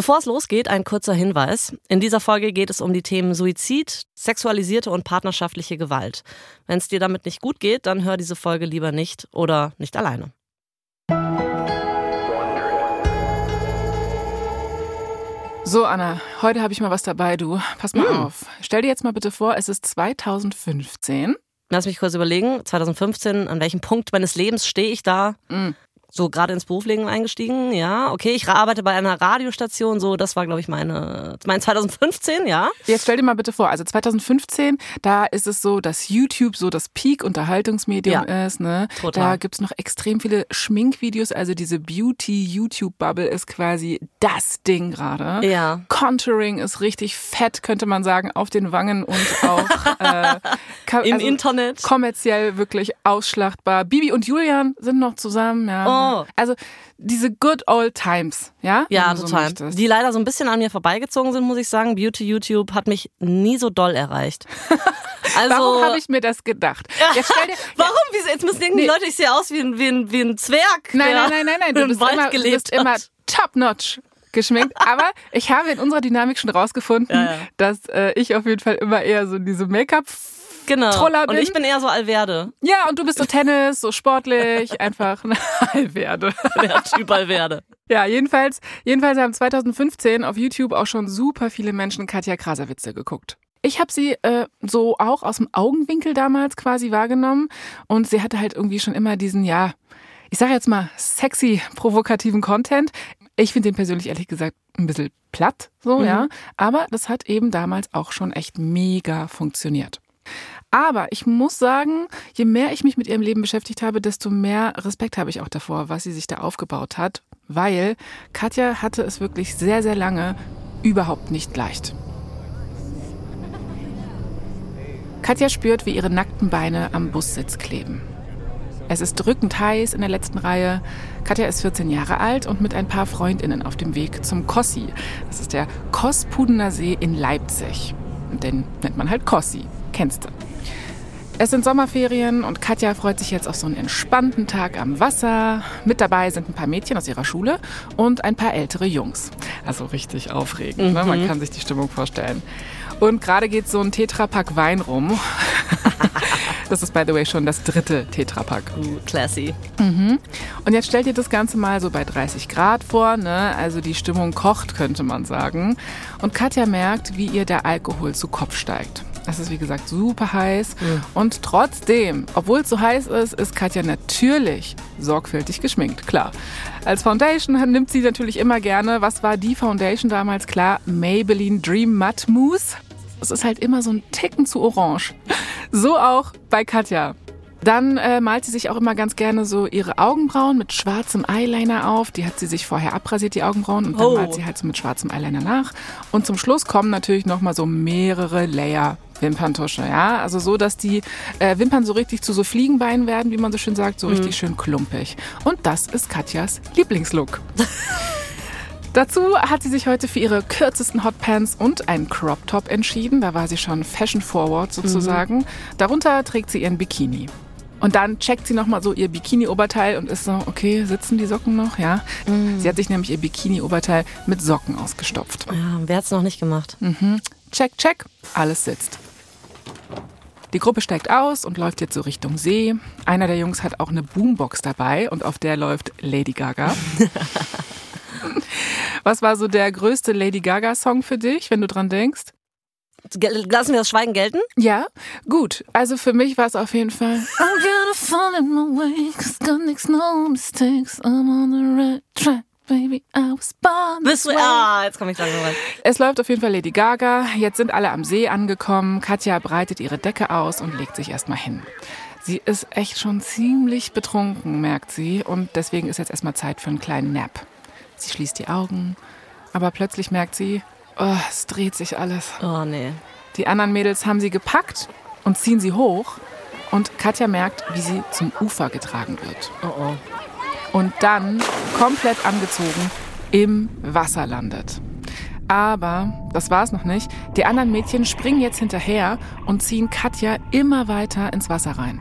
Bevor es losgeht, ein kurzer Hinweis. In dieser Folge geht es um die Themen Suizid, sexualisierte und partnerschaftliche Gewalt. Wenn es dir damit nicht gut geht, dann hör diese Folge lieber nicht oder nicht alleine. So, Anna, heute habe ich mal was dabei, du. Pass mal Mm. auf. Stell dir jetzt mal bitte vor, es ist 2015. Lass mich kurz überlegen. 2015, an welchem Punkt meines Lebens stehe ich da? Mm. So gerade ins Berufsleben eingestiegen, ja. Okay, ich arbeite bei einer Radiostation, so, das war, glaube ich, meine, mein 2015, ja. Jetzt stell dir mal bitte vor, also 2015, da ist es so, dass YouTube so das Peak-Unterhaltungsmedium ist. Ne? Total. Da gibt's noch extrem viele Schminkvideos, also diese Beauty-YouTube-Bubble ist quasi das Ding gerade. Ja. Contouring ist richtig fett, könnte man sagen, auf den Wangen und auch äh, Im also Internet. kommerziell wirklich ausschlachtbar. Bibi und Julian sind noch zusammen, ja. Oh. Also diese good old times, ja? Ja, so total. möchtest. die leider so ein bisschen an mir vorbeigezogen sind, muss ich sagen. Beauty YouTube hat mich nie so doll erreicht. Also, Warum habe ich mir das gedacht? Jetzt stell dir, Warum? Jetzt müssen denken die Nee. Leute, ich sehe aus wie ein, wie ein, wie ein Zwerg. Nein, nein, nein, nein, nein. Du bist immer, bist immer top-notch geschminkt. Aber ich habe in unserer Dynamik schon rausgefunden, Ja, ja. dass äh, ich auf jeden Fall immer eher so diese Make-up. Genau. Troller Und bin. ich bin eher so Alverde. Ja, und du bist so Tennis, so sportlich, einfach eine werde. Der Typ Alverde. Ja, jedenfalls, jedenfalls haben 2015 auf YouTube auch schon super viele Menschen Katja Krasavice geguckt. Ich habe sie äh, so auch aus dem Augenwinkel damals quasi wahrgenommen und sie hatte halt irgendwie schon immer diesen, ja, ich sage jetzt mal sexy, provokativen Content. Ich finde den persönlich ehrlich gesagt ein bisschen platt, so, Mhm. ja. Aber das hat eben damals auch schon echt mega funktioniert. Aber ich muss sagen, je mehr ich mich mit ihrem Leben beschäftigt habe, desto mehr Respekt habe ich auch davor, was sie sich da aufgebaut hat, weil Katja hatte es wirklich sehr, sehr lange überhaupt nicht leicht. Katja spürt, wie ihre nackten Beine am Bussitz kleben. Es ist drückend heiß in der letzten Reihe. Katja ist 14 Jahre alt und mit ein paar Freundinnen auf dem Weg zum Kossi. Das ist der Kospudener See in Leipzig. Den nennt man halt Kossi. Kennst du? Es sind Sommerferien und Katja freut sich jetzt auf so einen entspannten Tag am Wasser. Mit dabei sind ein paar Mädchen aus ihrer Schule und ein paar ältere Jungs. Also richtig aufregend, ne? man kann sich die Stimmung vorstellen. Und gerade geht so ein Tetrapack Wein rum. Das ist, by the way, schon das dritte Tetrapack. Uh, classy. Und jetzt stellt ihr das Ganze mal so bei 30 Grad vor, ne? Also die Stimmung kocht, könnte man sagen. Und Katja merkt, wie ihr der Alkohol zu Kopf steigt. Es ist, wie gesagt, super heiß. Und trotzdem, obwohl es so heiß ist, ist Katja natürlich sorgfältig geschminkt, klar. Als Foundation nimmt sie natürlich immer gerne, was war die Foundation damals? Klar, Maybelline Dream Matte Mousse. Es ist halt immer so ein Ticken zu orange. So auch bei Katja. Dann äh, malt sie sich auch immer ganz gerne so ihre Augenbrauen mit schwarzem Eyeliner auf. Die hat sie sich vorher abrasiert, die Augenbrauen, und dann Oh. malt sie halt so mit schwarzem Eyeliner nach. Und zum Schluss kommen natürlich nochmal so mehrere Layer Wimperntusche, ja. Also so, dass die äh, Wimpern so richtig zu so Fliegenbeinen werden, wie man so schön sagt, so richtig schön klumpig. Und das ist Katjas Lieblingslook. Dazu hat sie sich heute für ihre kürzesten Hotpants und einen Crop Top entschieden. Da war sie schon fashion forward sozusagen. Darunter trägt sie ihren Bikini. Und dann checkt sie nochmal so ihr Bikini-Oberteil und ist so, okay, sitzen die Socken noch? Ja. Sie hat sich nämlich ihr Bikini-Oberteil mit Socken ausgestopft. Ja, wer hat's noch nicht gemacht? Check, check, alles sitzt. Die Gruppe steigt aus und läuft jetzt so Richtung See. Einer der Jungs hat auch eine Boombox dabei und auf der läuft Lady Gaga. Was war so der größte Lady Gaga-Song für dich, wenn du dran denkst? Lassen wir das Schweigen gelten? Ja, gut. Also für mich war es auf jeden Fall. I'm beautiful in my way, 'cause makes no mistakes. I'm on the right track, baby. I was born this way. Ah, jetzt komme ich langsam rein. Es läuft auf jeden Fall Lady Gaga. Jetzt sind alle am See angekommen. Katja breitet ihre Decke aus und legt sich erstmal hin. Sie ist echt schon ziemlich betrunken, merkt sie. Und deswegen ist jetzt erstmal Zeit für einen kleinen Nap. Sie schließt die Augen. Aber plötzlich merkt sie, oh, es dreht sich alles. Oh, nee. Die anderen Mädels haben sie gepackt und ziehen sie hoch. Und Katja merkt, wie sie zum Ufer getragen wird. Oh, oh. Und dann, komplett angezogen, im Wasser landet. Aber das war es noch nicht. Die anderen Mädchen springen jetzt hinterher und ziehen Katja immer weiter ins Wasser rein.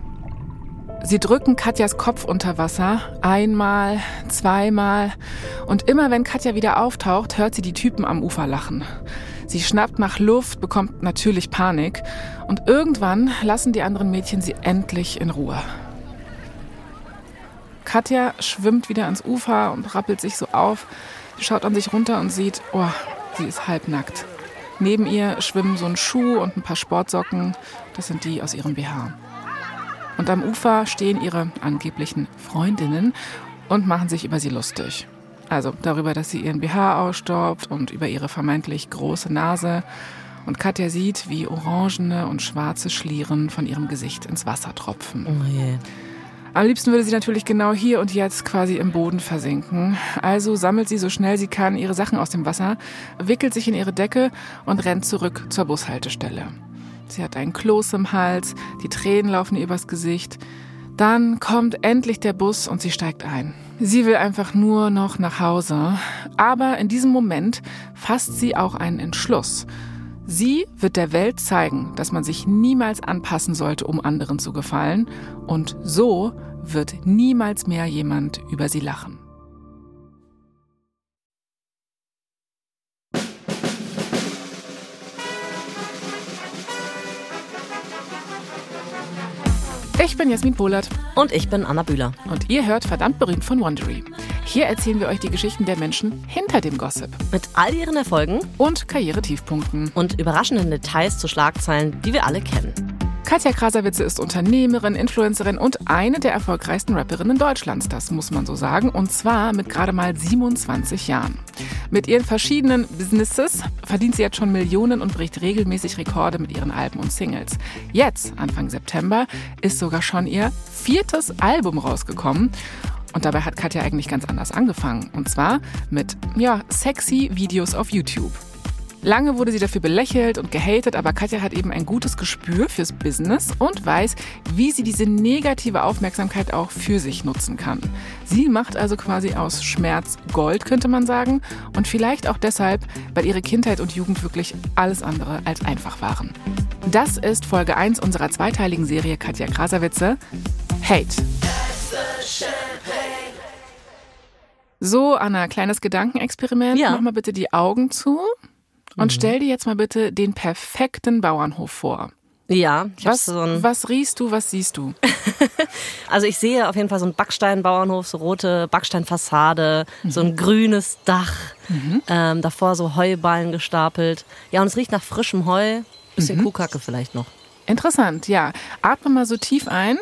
Sie drücken Katjas Kopf unter Wasser. Einmal, zweimal. Und immer wenn Katja wieder auftaucht, hört sie die Typen am Ufer lachen. Sie schnappt nach Luft, bekommt natürlich Panik. Und irgendwann lassen die anderen Mädchen sie endlich in Ruhe. Katja schwimmt wieder ans Ufer und rappelt sich so auf. Sie schaut an sich runter und sieht, oh, sie ist halbnackt. Neben ihr schwimmen so ein Schuh und ein paar Sportsocken. Das sind die aus ihrem BH. Und am Ufer stehen ihre angeblichen Freundinnen und machen sich über sie lustig. Also darüber, dass sie ihren BH ausstaubt und über ihre vermeintlich große Nase. Und Katja sieht, wie orangene und schwarze Schlieren von ihrem Gesicht ins Wasser tropfen. Oh je. Am liebsten würde sie natürlich genau hier und jetzt quasi im Boden versinken. Also sammelt sie so schnell sie kann ihre Sachen aus dem Wasser, wickelt sich in ihre Decke und rennt zurück zur Bushaltestelle. Sie hat einen Kloß im Hals, die Tränen laufen ihr übers Gesicht. Dann kommt endlich der Bus und sie steigt ein. Sie will einfach nur noch nach Hause. Aber in diesem Moment fasst sie auch einen Entschluss. Sie wird der Welt zeigen, dass man sich niemals anpassen sollte, um anderen zu gefallen. Und so wird niemals mehr jemand über sie lachen. Ich bin Jasmin Pohlert. Und ich bin Anna Bühler. Und ihr hört verdammt berühmt von Wondery. Hier erzählen wir euch die Geschichten der Menschen hinter dem Gossip. Mit all ihren Erfolgen und Karrieretiefpunkten. Und überraschenden Details zu Schlagzeilen, die wir alle kennen. Katja Krasavice ist Unternehmerin, Influencerin und eine der erfolgreichsten Rapperinnen Deutschlands, das muss man so sagen, und zwar mit gerade mal 27 Jahren. Mit ihren verschiedenen Businesses verdient sie jetzt schon Millionen und bricht regelmäßig Rekorde mit ihren Alben und Singles. Jetzt, Anfang September, ist sogar schon ihr viertes Album rausgekommen. Und dabei hat Katja eigentlich ganz anders angefangen. Und zwar mit, ja, sexy Videos auf YouTube. Lange wurde sie dafür belächelt und gehatet, aber Katja hat eben ein gutes Gespür fürs Business und weiß, wie sie diese negative Aufmerksamkeit auch für sich nutzen kann. Sie macht also quasi aus Schmerz Gold, könnte man sagen, und vielleicht auch deshalb, weil ihre Kindheit und Jugend wirklich alles andere als einfach waren. Das ist Folge 1 unserer zweiteiligen Serie Katja Krasavice. Hate. So, Anna, kleines Gedankenexperiment. Ja. Mach mal bitte die Augen zu. Und stell dir jetzt mal bitte den perfekten Bauernhof vor. Ja, ich Was, so ein, was riechst du, was siehst du? also ich sehe auf jeden Fall so einen Backsteinbauernhof, so rote Backsteinfassade, so ein grünes Dach, ähm, davor so Heuballen gestapelt. Ja, und es riecht nach frischem Heu, bisschen Kuhkacke vielleicht noch. Interessant, ja. Atme mal so tief ein.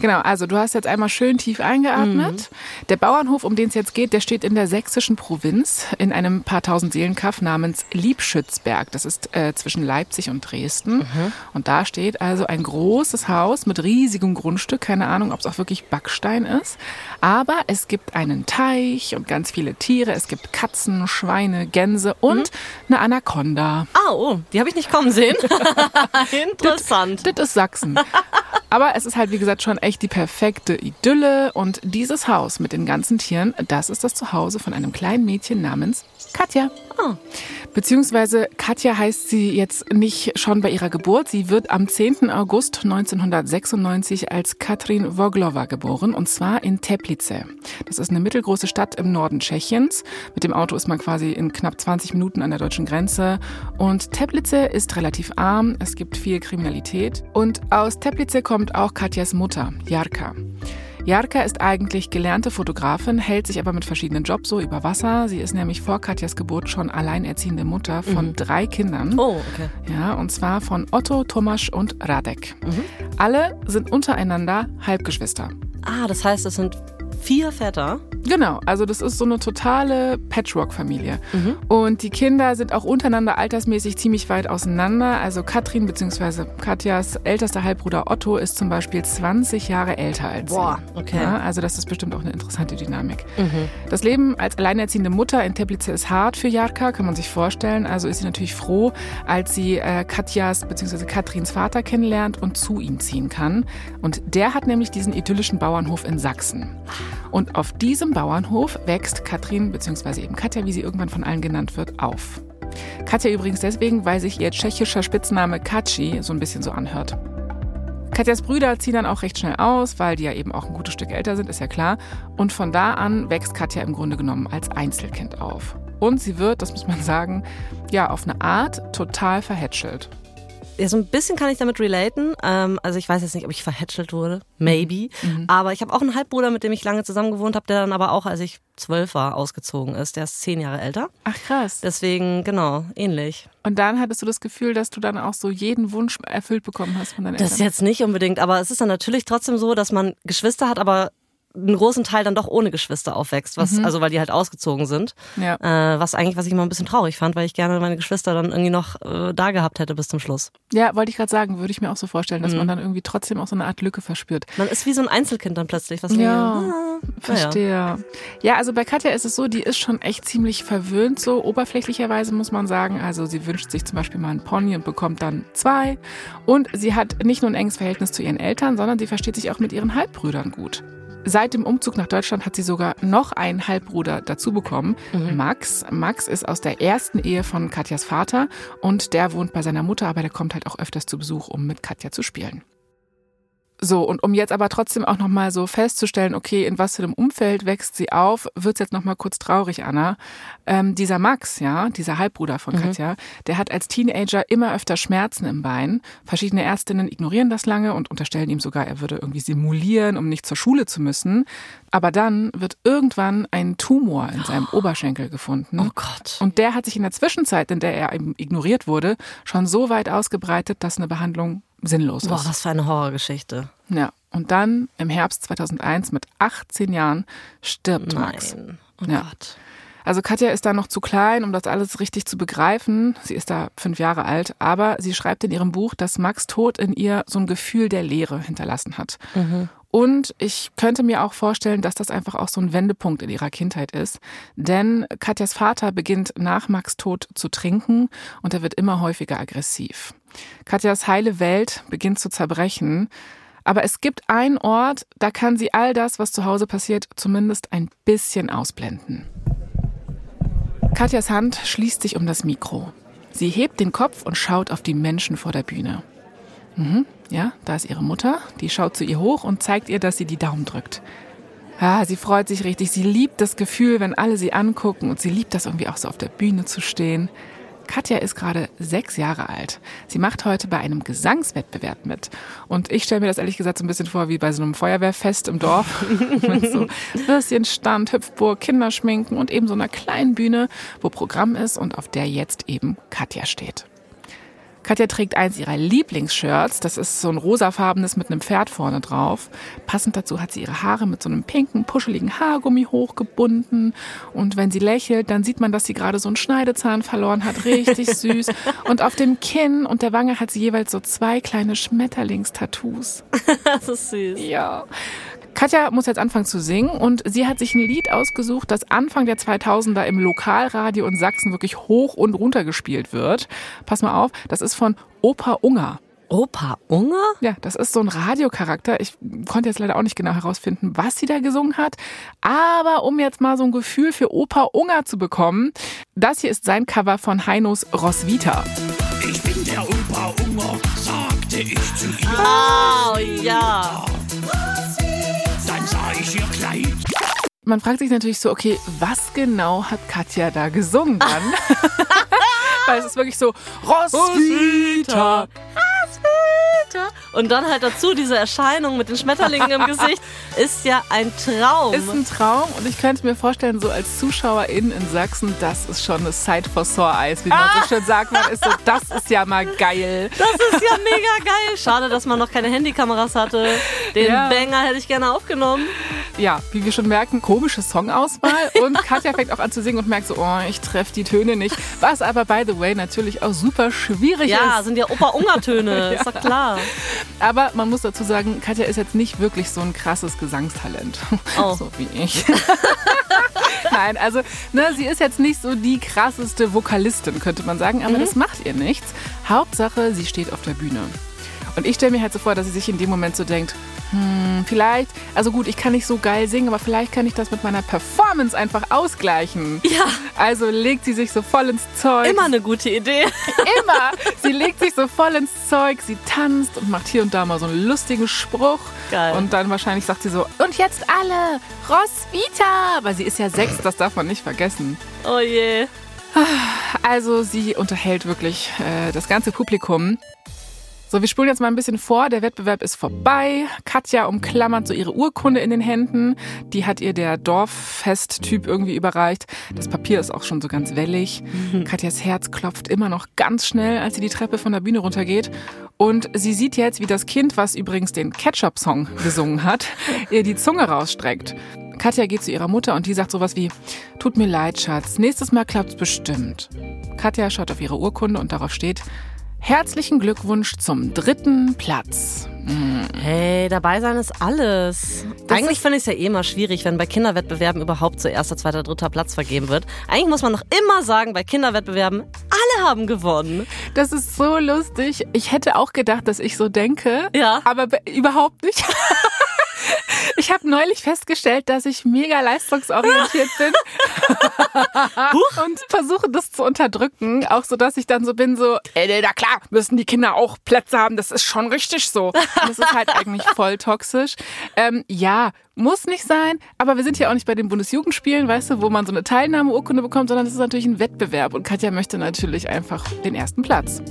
Genau, also du hast jetzt einmal schön tief eingeatmet. Der Bauernhof, um den es jetzt geht, der steht in der sächsischen Provinz in einem paar tausend Seelenkaff namens Liebschützberg. Das ist äh, zwischen Leipzig und Dresden. Und da steht also ein großes Haus mit riesigem Grundstück. Keine Ahnung, ob es auch wirklich Backstein ist. Aber es gibt einen Teich und ganz viele Tiere. Es gibt Katzen, Schweine, Gänse und eine Anaconda. Ah, oh, die habe ich nicht kommen sehen. Interessant. Das ist Sachsen. Aber es ist halt, wie gesagt, schon echt die perfekte Idylle. Und dieses Haus mit den ganzen Tieren, das ist das Zuhause von einem kleinen Mädchen namens Katja. Ah. Beziehungsweise Katja heißt sie jetzt nicht schon bei ihrer Geburt. Sie wird am 10. August 1996 als Katrin Woglova geboren und zwar in Teplice. Das ist eine mittelgroße Stadt im Norden Tschechiens. Mit dem Auto ist man quasi in knapp 20 Minuten an der deutschen Grenze. Und Teplice ist relativ arm. Es gibt viel Kriminalität. Und aus Teplice kommt auch Katjas Mutter, Jarka. Jarka ist eigentlich gelernte Fotografin, hält sich aber mit verschiedenen Jobs so über Wasser. Sie ist nämlich vor Katjas Geburt schon alleinerziehende Mutter von drei Kindern. Oh, okay. Ja, und zwar von Otto, Tomasz und Radek. Alle sind untereinander Halbgeschwister. Ah, das heißt, es sind vier Väter. Genau, also das ist so eine totale Patchwork-Familie. Und die Kinder sind auch untereinander altersmäßig ziemlich weit auseinander. Also Katrin bzw. Katjas ältester Halbbruder Otto ist zum Beispiel 20 Jahre älter als Boah, sie. okay. Ja, also das ist bestimmt auch eine interessante Dynamik. Das Leben als alleinerziehende Mutter in Teplice ist hart für Jarka, kann man sich vorstellen. Also ist sie natürlich froh, als sie äh, Katjas bzw. Katrins Vater kennenlernt und zu ihm ziehen kann. Und der hat nämlich diesen idyllischen Bauernhof in Sachsen. Und auf diesem Bauernhof wächst Katrin bzw. eben Katja, wie sie irgendwann von allen genannt wird, auf. Katja übrigens deswegen, weil sich ihr tschechischer Spitzname Kaci so ein bisschen so anhört. Katjas Brüder ziehen dann auch recht schnell aus, weil die ja eben auch ein gutes Stück älter sind, ist ja klar. Und von da an wächst Katja im Grunde genommen als Einzelkind auf. Und sie wird, das muss man sagen, ja, auf eine Art total verhätschelt. Ja, so ein bisschen kann ich damit relaten. Ähm, also ich weiß jetzt nicht, ob ich verhätschelt wurde. Maybe. Mhm. Aber ich habe auch einen Halbbruder, mit dem ich lange zusammen gewohnt habe, der dann aber auch, als ich zwölf war, ausgezogen ist. Der ist zehn Jahre älter. Ach krass. Deswegen, genau, ähnlich. Und dann hattest du das Gefühl, dass du dann auch so jeden Wunsch erfüllt bekommen hast von deinen Eltern? Das jetzt nicht unbedingt, aber es ist dann natürlich trotzdem so, dass man Geschwister hat, aber einen großen Teil dann doch ohne Geschwister aufwächst, was, mhm. also weil die halt ausgezogen sind. Ja. Äh, was eigentlich, was ich mal ein bisschen traurig fand, weil ich gerne meine Geschwister dann irgendwie noch äh, da gehabt hätte bis zum Schluss. Ja, wollte ich gerade sagen, würde ich mir auch so vorstellen, dass mhm. man dann irgendwie trotzdem auch so eine Art Lücke verspürt. Man ist wie so ein Einzelkind dann plötzlich, was ja, mir, ah, verstehe. Ja. ja, also bei Katja ist es so, die ist schon echt ziemlich verwöhnt, so oberflächlicherweise muss man sagen. Also sie wünscht sich zum Beispiel mal einen Pony und bekommt dann zwei. Und sie hat nicht nur ein enges Verhältnis zu ihren Eltern, sondern sie versteht sich auch mit ihren Halbbrüdern gut. Seit dem Umzug nach Deutschland hat sie sogar noch einen Halbbruder dazu bekommen, mhm. Max. Max ist aus der ersten Ehe von Katjas Vater und der wohnt bei seiner Mutter, aber der kommt halt auch öfters zu Besuch, um mit Katja zu spielen. So, und um jetzt aber trotzdem auch nochmal so festzustellen, okay, in was für einem Umfeld wächst sie auf, wird's jetzt nochmal kurz traurig, Anna. Ähm, dieser Max, ja, dieser Halbbruder von mhm. Katja, der hat als Teenager immer öfter Schmerzen im Bein. Verschiedene Ärztinnen ignorieren das lange und unterstellen ihm sogar, er würde irgendwie simulieren, um nicht zur Schule zu müssen. Aber dann wird irgendwann ein Tumor in seinem oh. Oberschenkel gefunden. Oh Gott. Und der hat sich in der Zwischenzeit, in der er ignoriert wurde, schon so weit ausgebreitet, dass eine Behandlung sinnlos ist. Boah, was für eine Horrorgeschichte. Ja. Und dann im Herbst 2001 mit 18 Jahren stirbt Nein. Max. Oh ja. Gott. Also Katja ist da noch zu klein, um das alles richtig zu begreifen. Sie ist da fünf Jahre alt, aber sie schreibt in ihrem Buch, dass Max Tod in ihr so ein Gefühl der Leere hinterlassen hat. Mhm. Und ich könnte mir auch vorstellen, dass das einfach auch so ein Wendepunkt in ihrer Kindheit ist. Denn Katjas Vater beginnt nach Max Tod zu trinken und er wird immer häufiger aggressiv. Katjas heile Welt beginnt zu zerbrechen. Aber es gibt einen Ort, da kann sie all das, was zu Hause passiert, zumindest ein bisschen ausblenden. Katjas Hand schließt sich um das Mikro. Sie hebt den Kopf und schaut auf die Menschen vor der Bühne. Mhm, ja, da ist ihre Mutter. Die schaut zu ihr hoch und zeigt ihr, dass sie die Daumen drückt. Ah, sie freut sich richtig. Sie liebt das Gefühl, wenn alle sie angucken und sie liebt das irgendwie auch so auf der Bühne zu stehen. Katja ist gerade sechs Jahre alt. Sie macht heute bei einem Gesangswettbewerb mit. Und ich stelle mir das ehrlich gesagt so ein bisschen vor wie bei so einem Feuerwehrfest im Dorf. mit so Würstchenstand, Hüpfburg, Kinderschminken und eben so einer kleinen Bühne, wo Programm ist und auf der jetzt eben Katja steht. Katja trägt eins ihrer Lieblingsshirts. Das ist so ein rosafarbenes mit einem Pferd vorne drauf. Passend dazu hat sie ihre Haare mit so einem pinken, puscheligen Haargummi hochgebunden. Und wenn sie lächelt, dann sieht man, dass sie gerade so einen Schneidezahn verloren hat. Richtig süß. Und auf dem Kinn und der Wange hat sie jeweils so zwei kleine Schmetterlingstattoos. das ist süß. Ja. Katja muss jetzt anfangen zu singen und sie hat sich ein Lied ausgesucht, das Anfang der 2000er im Lokalradio in Sachsen wirklich hoch und runter gespielt wird. Pass mal auf, das ist von Opa Unger. Opa Unger? Ja, das ist so ein Radiocharakter. Ich konnte jetzt leider auch nicht genau herausfinden, was sie da gesungen hat. Aber um jetzt mal so ein Gefühl für Opa Unger zu bekommen, das hier ist sein Cover von Heinos Roswitha. Ich bin der Opa Unger, sagte ich zu ihr. Oh ja sah ihr Kleid. Man fragt sich natürlich so, okay, was genau hat Katja da gesungen dann? Weil es ist wirklich so, Roswitha, Roswitha. Und dann halt dazu diese Erscheinung mit den Schmetterlingen im Gesicht ist ja ein Traum. Ist ein Traum und ich könnte mir vorstellen, so als Zuschauerin in Sachsen, das ist schon eine Sight for Sore Eyes, wie man ah. so schön sagt. Man ist so, das ist ja mal geil. Das ist ja mega geil. Schade, dass man noch keine Handykameras hatte. Den ja. Banger hätte ich gerne aufgenommen. Ja, wie wir schon merken, komische Songauswahl. Und Katja fängt auch an zu singen und merkt so, oh, ich treffe die Töne nicht. Was aber, by the way, natürlich auch super schwierig ja, ist. Ja, sind ja Opa-Unger-Töne, ist doch klar. Aber man muss dazu sagen, Katja ist jetzt nicht wirklich so ein krasses Gesangstalent. Oh. So wie ich. Nein, also ne, sie ist jetzt nicht so die krasseste Vokalistin, könnte man sagen, aber mhm. das macht ihr nichts. Hauptsache, sie steht auf der Bühne. Und ich stelle mir halt so vor, dass sie sich in dem Moment so denkt, Hm, vielleicht, also gut, ich kann nicht so geil singen, aber vielleicht kann ich das mit meiner Performance einfach ausgleichen. Ja. Also legt sie sich so voll ins Zeug. Immer eine gute Idee. Immer. Sie legt sich so voll ins Zeug, sie tanzt und macht hier und da mal so einen lustigen Spruch. Geil. Und dann wahrscheinlich sagt sie so, und jetzt alle, Roswitha. Weil sie ist ja sechs, das darf man nicht vergessen. Oh je. Also sie unterhält wirklich äh, das ganze Publikum. So, wir spulen jetzt mal ein bisschen vor. Der Wettbewerb ist vorbei. Katja umklammert so ihre Urkunde in den Händen. Die hat ihr der Dorffest-Typ irgendwie überreicht. Das Papier ist auch schon so ganz wellig. Katjas Herz klopft immer noch ganz schnell, als sie die Treppe von der Bühne runtergeht. Und sie sieht jetzt, wie das Kind, was übrigens den Ketchup-Song gesungen hat, ihr die Zunge rausstreckt. Katja geht zu ihrer Mutter und die sagt sowas wie, tut mir leid, Schatz, nächstes Mal klappt's bestimmt. Katja schaut auf ihre Urkunde und darauf steht, herzlichen Glückwunsch zum dritten Platz. Hey, dabei sein ist alles. Eigentlich finde ich es ja eh immer schwierig, wenn bei Kinderwettbewerben überhaupt so erster, zweiter, dritter Platz vergeben wird. Eigentlich muss man noch immer sagen, bei Kinderwettbewerben, alle haben gewonnen. Das ist so lustig. Ich hätte auch gedacht, dass ich so denke, Ja. aber be- überhaupt nicht. Ich habe neulich festgestellt, dass ich mega leistungsorientiert bin und versuche das zu unterdrücken, auch so, dass ich dann so bin, so, ey, na klar, müssen die Kinder auch Plätze haben, das ist schon richtig so. Und das ist halt eigentlich voll toxisch. Ähm, ja, muss nicht sein, aber wir sind ja auch nicht bei den Bundesjugendspielen, weißt du, wo man so eine Teilnahmeurkunde bekommt, sondern es ist natürlich ein Wettbewerb und Katja möchte natürlich einfach den ersten Platz.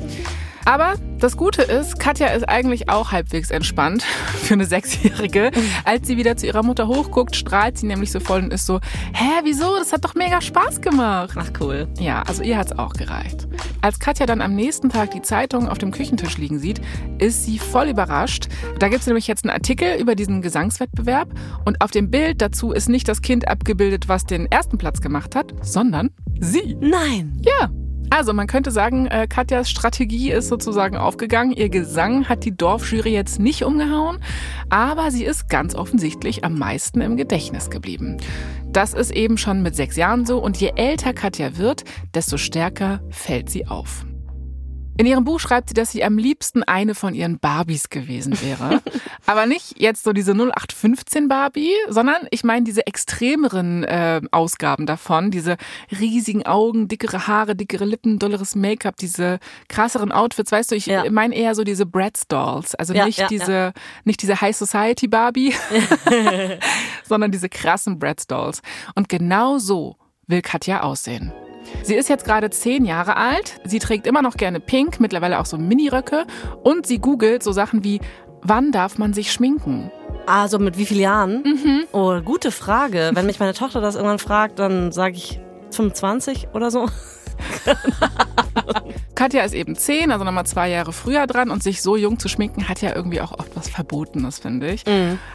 Aber das Gute ist, Katja ist eigentlich auch halbwegs entspannt für eine Sechsjährige. Als sie wieder zu ihrer Mutter hochguckt, strahlt sie nämlich so voll und ist so, hä, wieso? Das hat doch mega Spaß gemacht. Ach cool. Ja, also ihr hat's auch gereicht. Als Katja dann am nächsten Tag die Zeitung auf dem Küchentisch liegen sieht, ist sie voll überrascht. Da gibt's nämlich jetzt einen Artikel über diesen Gesangswettbewerb und auf dem Bild dazu ist nicht das Kind abgebildet, was den ersten Platz gemacht hat, sondern sie. Nein. Ja. Also man könnte sagen, äh, Katjas Strategie ist sozusagen aufgegangen. Ihr Gesang hat die Dorfjury jetzt nicht umgehauen, aber sie ist ganz offensichtlich am meisten im Gedächtnis geblieben. Das ist eben schon mit sechs Jahren so und je älter Katja wird, desto stärker fällt sie auf. In ihrem Buch schreibt sie, dass sie am liebsten eine von ihren Barbies gewesen wäre. Aber nicht jetzt so diese 0815 Barbie, sondern ich meine diese extremeren äh, Ausgaben davon. Diese riesigen Augen, dickere Haare, dickere Lippen, dolleres Make-up, diese krasseren Outfits. Weißt du, ich Ja. meine eher so diese Bratz Dolls. Also Ja, nicht ja, diese, nicht diese High Society Barbie, sondern diese krassen Bratz Dolls. Und genau so will Katja aussehen. Sie ist jetzt gerade zehn Jahre alt. Sie trägt immer noch gerne Pink, mittlerweile auch so Miniröcke. Und sie googelt so Sachen wie, wann darf man sich schminken? Also mit wie vielen Jahren? Oh, gute Frage. Wenn mich meine Tochter das irgendwann fragt, dann sage ich 25 oder so. Katja ist eben zehn, also nochmal zwei Jahre früher dran. Und sich so jung zu schminken, hat ja irgendwie auch oft was Verbotenes, finde ich.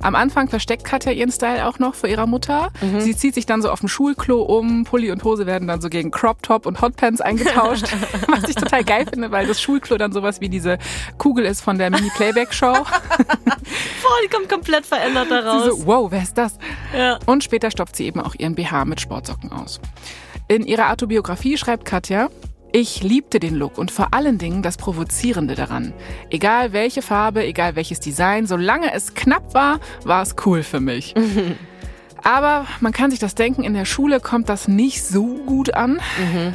Am Anfang versteckt Katja ihren Style auch noch vor ihrer Mutter. Sie zieht sich dann so auf dem Schulklo um. Pulli und Hose werden dann so gegen Crop Top und Hotpants eingetauscht. was ich total geil finde, weil das Schulklo dann sowas wie diese Kugel ist von der Mini-Playback-Show. Die kommt komplett verändert Sie daraus. so, wow, wer ist das? Ja. Und später stopft sie eben auch ihren BH mit Sportsocken aus. In ihrer Autobiografie schreibt Katja, ich liebte den Look und vor allen Dingen das Provozierende daran. Egal welche Farbe, egal welches Design, solange es knapp war, war es cool für mich. Aber man kann sich das denken, in der Schule kommt das nicht so gut an.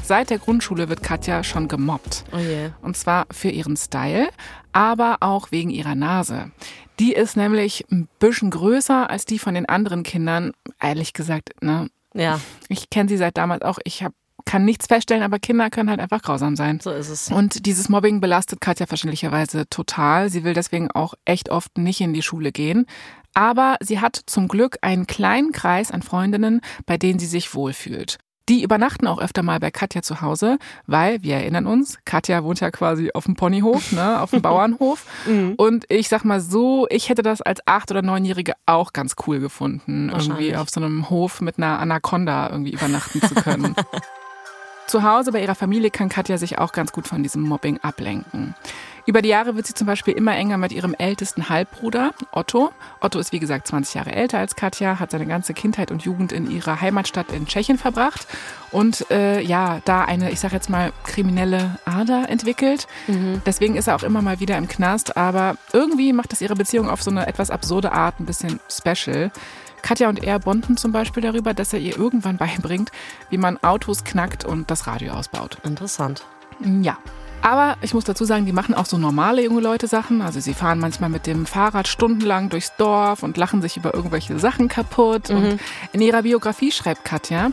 Seit der Grundschule wird Katja schon gemobbt. Oh je. Und zwar für ihren Style, aber auch wegen ihrer Nase. Die ist nämlich ein bisschen größer als die von den anderen Kindern. Ehrlich gesagt, ne, Ja, ich kenne sie seit damals auch. Ich hab, kann nichts feststellen, aber Kinder können halt einfach grausam sein. so ist es. Und dieses Mobbing belastet Katja verständlicherweise total. Sie will deswegen auch echt oft nicht in die Schule gehen. Aber sie hat zum Glück einen kleinen Kreis an Freundinnen, bei denen sie sich wohlfühlt. Die übernachten auch öfter mal bei Katja zu Hause, weil, wir erinnern uns, Katja wohnt ja quasi auf dem Ponyhof, ne, auf dem Bauernhof. Und ich sag mal so, ich hätte das als acht- oder neunjährige auch ganz cool gefunden, irgendwie auf so einem Hof mit einer Anaconda irgendwie übernachten zu können. Zu Hause bei ihrer Familie kann Katja sich auch ganz gut von diesem Mobbing ablenken. Über die Jahre wird sie zum Beispiel immer enger mit ihrem ältesten Halbbruder, Otto. Otto ist wie gesagt 20 Jahre älter als Katja, hat seine ganze Kindheit und Jugend in ihrer Heimatstadt in Tschechien verbracht und äh, ja, da eine, ich sag jetzt mal, kriminelle Ader entwickelt. Mhm. Deswegen ist er auch immer mal wieder im Knast, aber irgendwie macht das ihre Beziehung auf so eine etwas absurde Art ein bisschen special. Katja und er bonden zum Beispiel darüber, dass er ihr irgendwann beibringt, wie man Autos knackt und das Radio ausbaut. Interessant. Ja, aber ich muss dazu sagen, die machen auch so normale junge Leute Sachen. Also sie fahren manchmal mit dem Fahrrad stundenlang durchs Dorf und lachen sich über irgendwelche Sachen kaputt. Mhm. Und in ihrer Biografie schreibt Katja,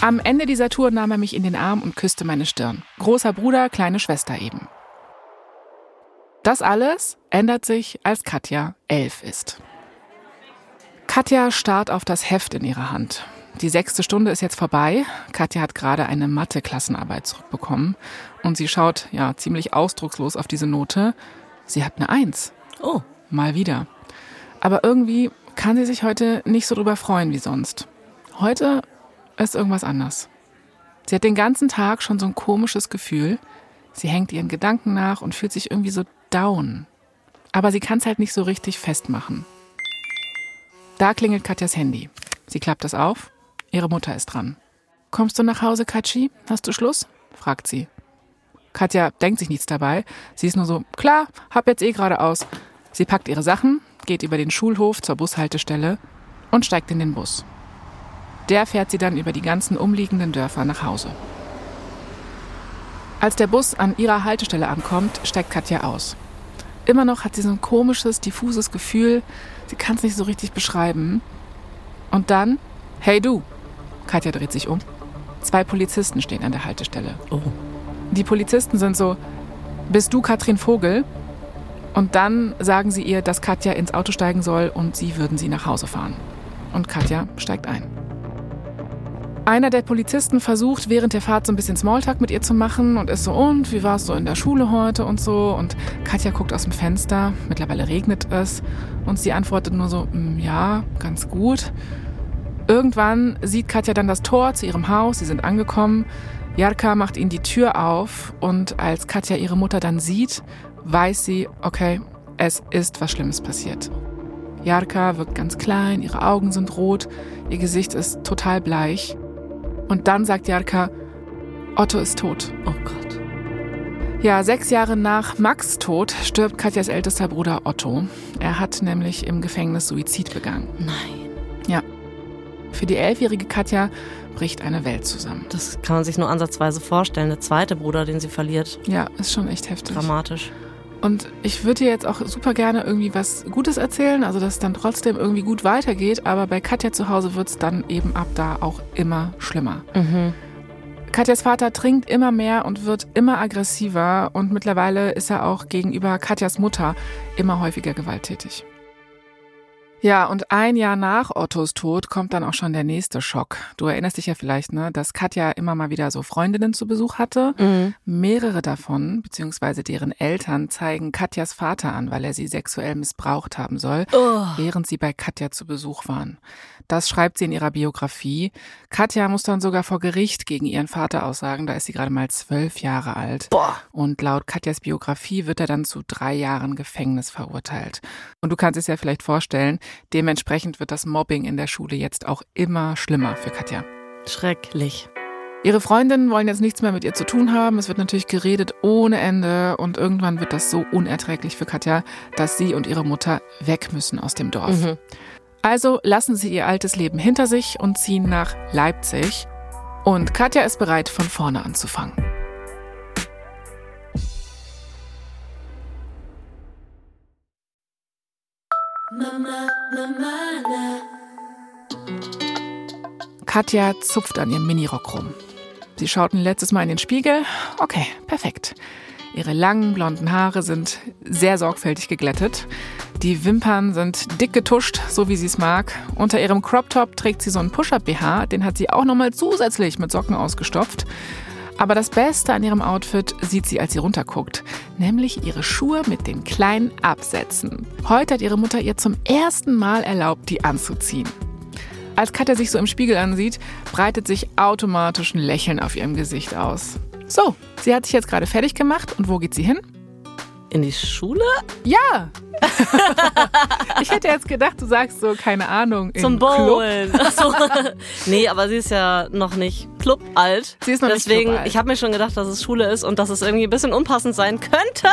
am Ende dieser Tour nahm er mich in den Arm und küsste meine Stirn. Großer Bruder, kleine Schwester eben. Das alles ändert sich, als Katja elf ist. Katja starrt auf das Heft in ihrer Hand. Die sechste Stunde ist jetzt vorbei. Katja hat gerade eine Mathe-Klassenarbeit zurückbekommen und sie schaut ja ziemlich ausdruckslos auf diese Note. Sie hat eine Eins. Oh. Mal wieder. Aber irgendwie kann sie sich heute nicht so drüber freuen wie sonst. Heute ist irgendwas anders. Sie hat den ganzen Tag schon so ein komisches Gefühl. Sie hängt ihren Gedanken nach und fühlt sich irgendwie so down. Aber sie kann es halt nicht so richtig festmachen. Da klingelt Katjas Handy. Sie klappt es auf Ihre Mutter ist dran. Kommst du nach Hause, Katschi? Hast du Schluss? fragt sie. Katja denkt sich nichts dabei. Sie ist nur so, klar, hab jetzt eh gerade aus. Sie packt ihre Sachen, geht über den Schulhof zur Bushaltestelle und steigt in den Bus. Der fährt sie dann über die ganzen umliegenden Dörfer nach Hause. Als der Bus an ihrer Haltestelle ankommt, steigt Katja aus. Immer noch hat sie so ein komisches, diffuses Gefühl, sie kann es nicht so richtig beschreiben. Und dann, hey du, Katja dreht sich um. Zwei Polizisten stehen an der Haltestelle. Oh. Die Polizisten sind so, bist du Katrin Vogel? Und dann sagen sie ihr, dass Katja ins Auto steigen soll und sie würden sie nach Hause fahren. Und Katja steigt ein. Einer der Polizisten versucht während der Fahrt so ein bisschen Smalltalk mit ihr zu machen und ist so, und wie war es so in der Schule heute und so. Und Katja guckt aus dem Fenster, mittlerweile regnet es und sie antwortet nur so, mm, ja, ganz gut. Irgendwann sieht Katja dann das Tor zu ihrem Haus, sie sind angekommen. Jarka macht ihnen die Tür auf und als Katja ihre Mutter dann sieht, weiß sie, okay, es ist was Schlimmes passiert. Jarka wirkt ganz klein, ihre Augen sind rot, ihr Gesicht ist total bleich. Und dann sagt Jarka, Otto ist tot. Oh Gott. Ja, sechs Jahre nach Max Tod stirbt Katjas ältester Bruder Otto. Er hat nämlich im Gefängnis Suizid begangen. Nein. Ja, für die elfjährige Katja bricht eine Welt zusammen. Das kann man sich nur ansatzweise vorstellen. Der zweite Bruder, den sie verliert. Ja, ist schon echt heftig. Dramatisch. Und ich würde dir jetzt auch super gerne irgendwie was Gutes erzählen, also dass es dann trotzdem irgendwie gut weitergeht, aber bei Katja zu Hause wird es dann eben ab da auch immer schlimmer. Mhm. Katjas Vater trinkt immer mehr und wird immer aggressiver und mittlerweile ist er auch gegenüber Katjas Mutter immer häufiger gewalttätig. Ja, und ein Jahr nach Ottos Tod kommt dann auch schon der nächste Schock. Du erinnerst dich ja vielleicht, ne, dass Katja immer mal wieder so Freundinnen zu Besuch hatte. Mhm. Mehrere davon, beziehungsweise deren Eltern, zeigen Katjas Vater an, weil er sie sexuell missbraucht haben soll, oh. während sie bei Katja zu Besuch waren. Das schreibt sie in ihrer Biografie. Katja muss dann sogar vor Gericht gegen ihren Vater aussagen. Da ist sie gerade mal zwölf Jahre alt. Boah. Und laut Katjas Biografie wird er dann zu drei Jahren Gefängnis verurteilt. Und du kannst es ja vielleicht vorstellen, dementsprechend wird das Mobbing in der Schule jetzt auch immer schlimmer für Katja. Schrecklich. Ihre Freundinnen wollen jetzt nichts mehr mit ihr zu tun haben. Es wird natürlich geredet ohne Ende und irgendwann wird das so unerträglich für Katja, dass sie und ihre Mutter weg müssen aus dem Dorf. Mhm. Also lassen sie ihr altes Leben hinter sich und ziehen nach Leipzig. Und Katja ist bereit, von vorne anzufangen. Katja zupft an ihrem Minirock rum. Sie schauten letztes Mal in den Spiegel. Okay, perfekt. Ihre langen blonden Haare sind sehr sorgfältig geglättet. Die Wimpern sind dick getuscht, so wie sie es mag. Unter ihrem Crop Top trägt sie so einen Push-Up-BH, den hat sie auch nochmal zusätzlich mit Socken ausgestopft. Aber das Beste an ihrem Outfit sieht sie, als sie runterguckt, nämlich ihre Schuhe mit den kleinen Absätzen. Heute hat ihre Mutter ihr zum ersten Mal erlaubt, die anzuziehen. Als Katja sich so im Spiegel ansieht, breitet sich automatisch ein Lächeln auf ihrem Gesicht aus. So, sie hat sich jetzt gerade fertig gemacht und wo geht sie hin? In die Schule? Ja! ich hätte jetzt gedacht, du sagst so, keine Ahnung. Zum Bowlen. So. nee, aber sie ist ja noch nicht Club alt. Sie ist noch Deswegen, nicht clubalt. ich habe mir schon gedacht, dass es Schule ist und dass es irgendwie ein bisschen unpassend sein könnte.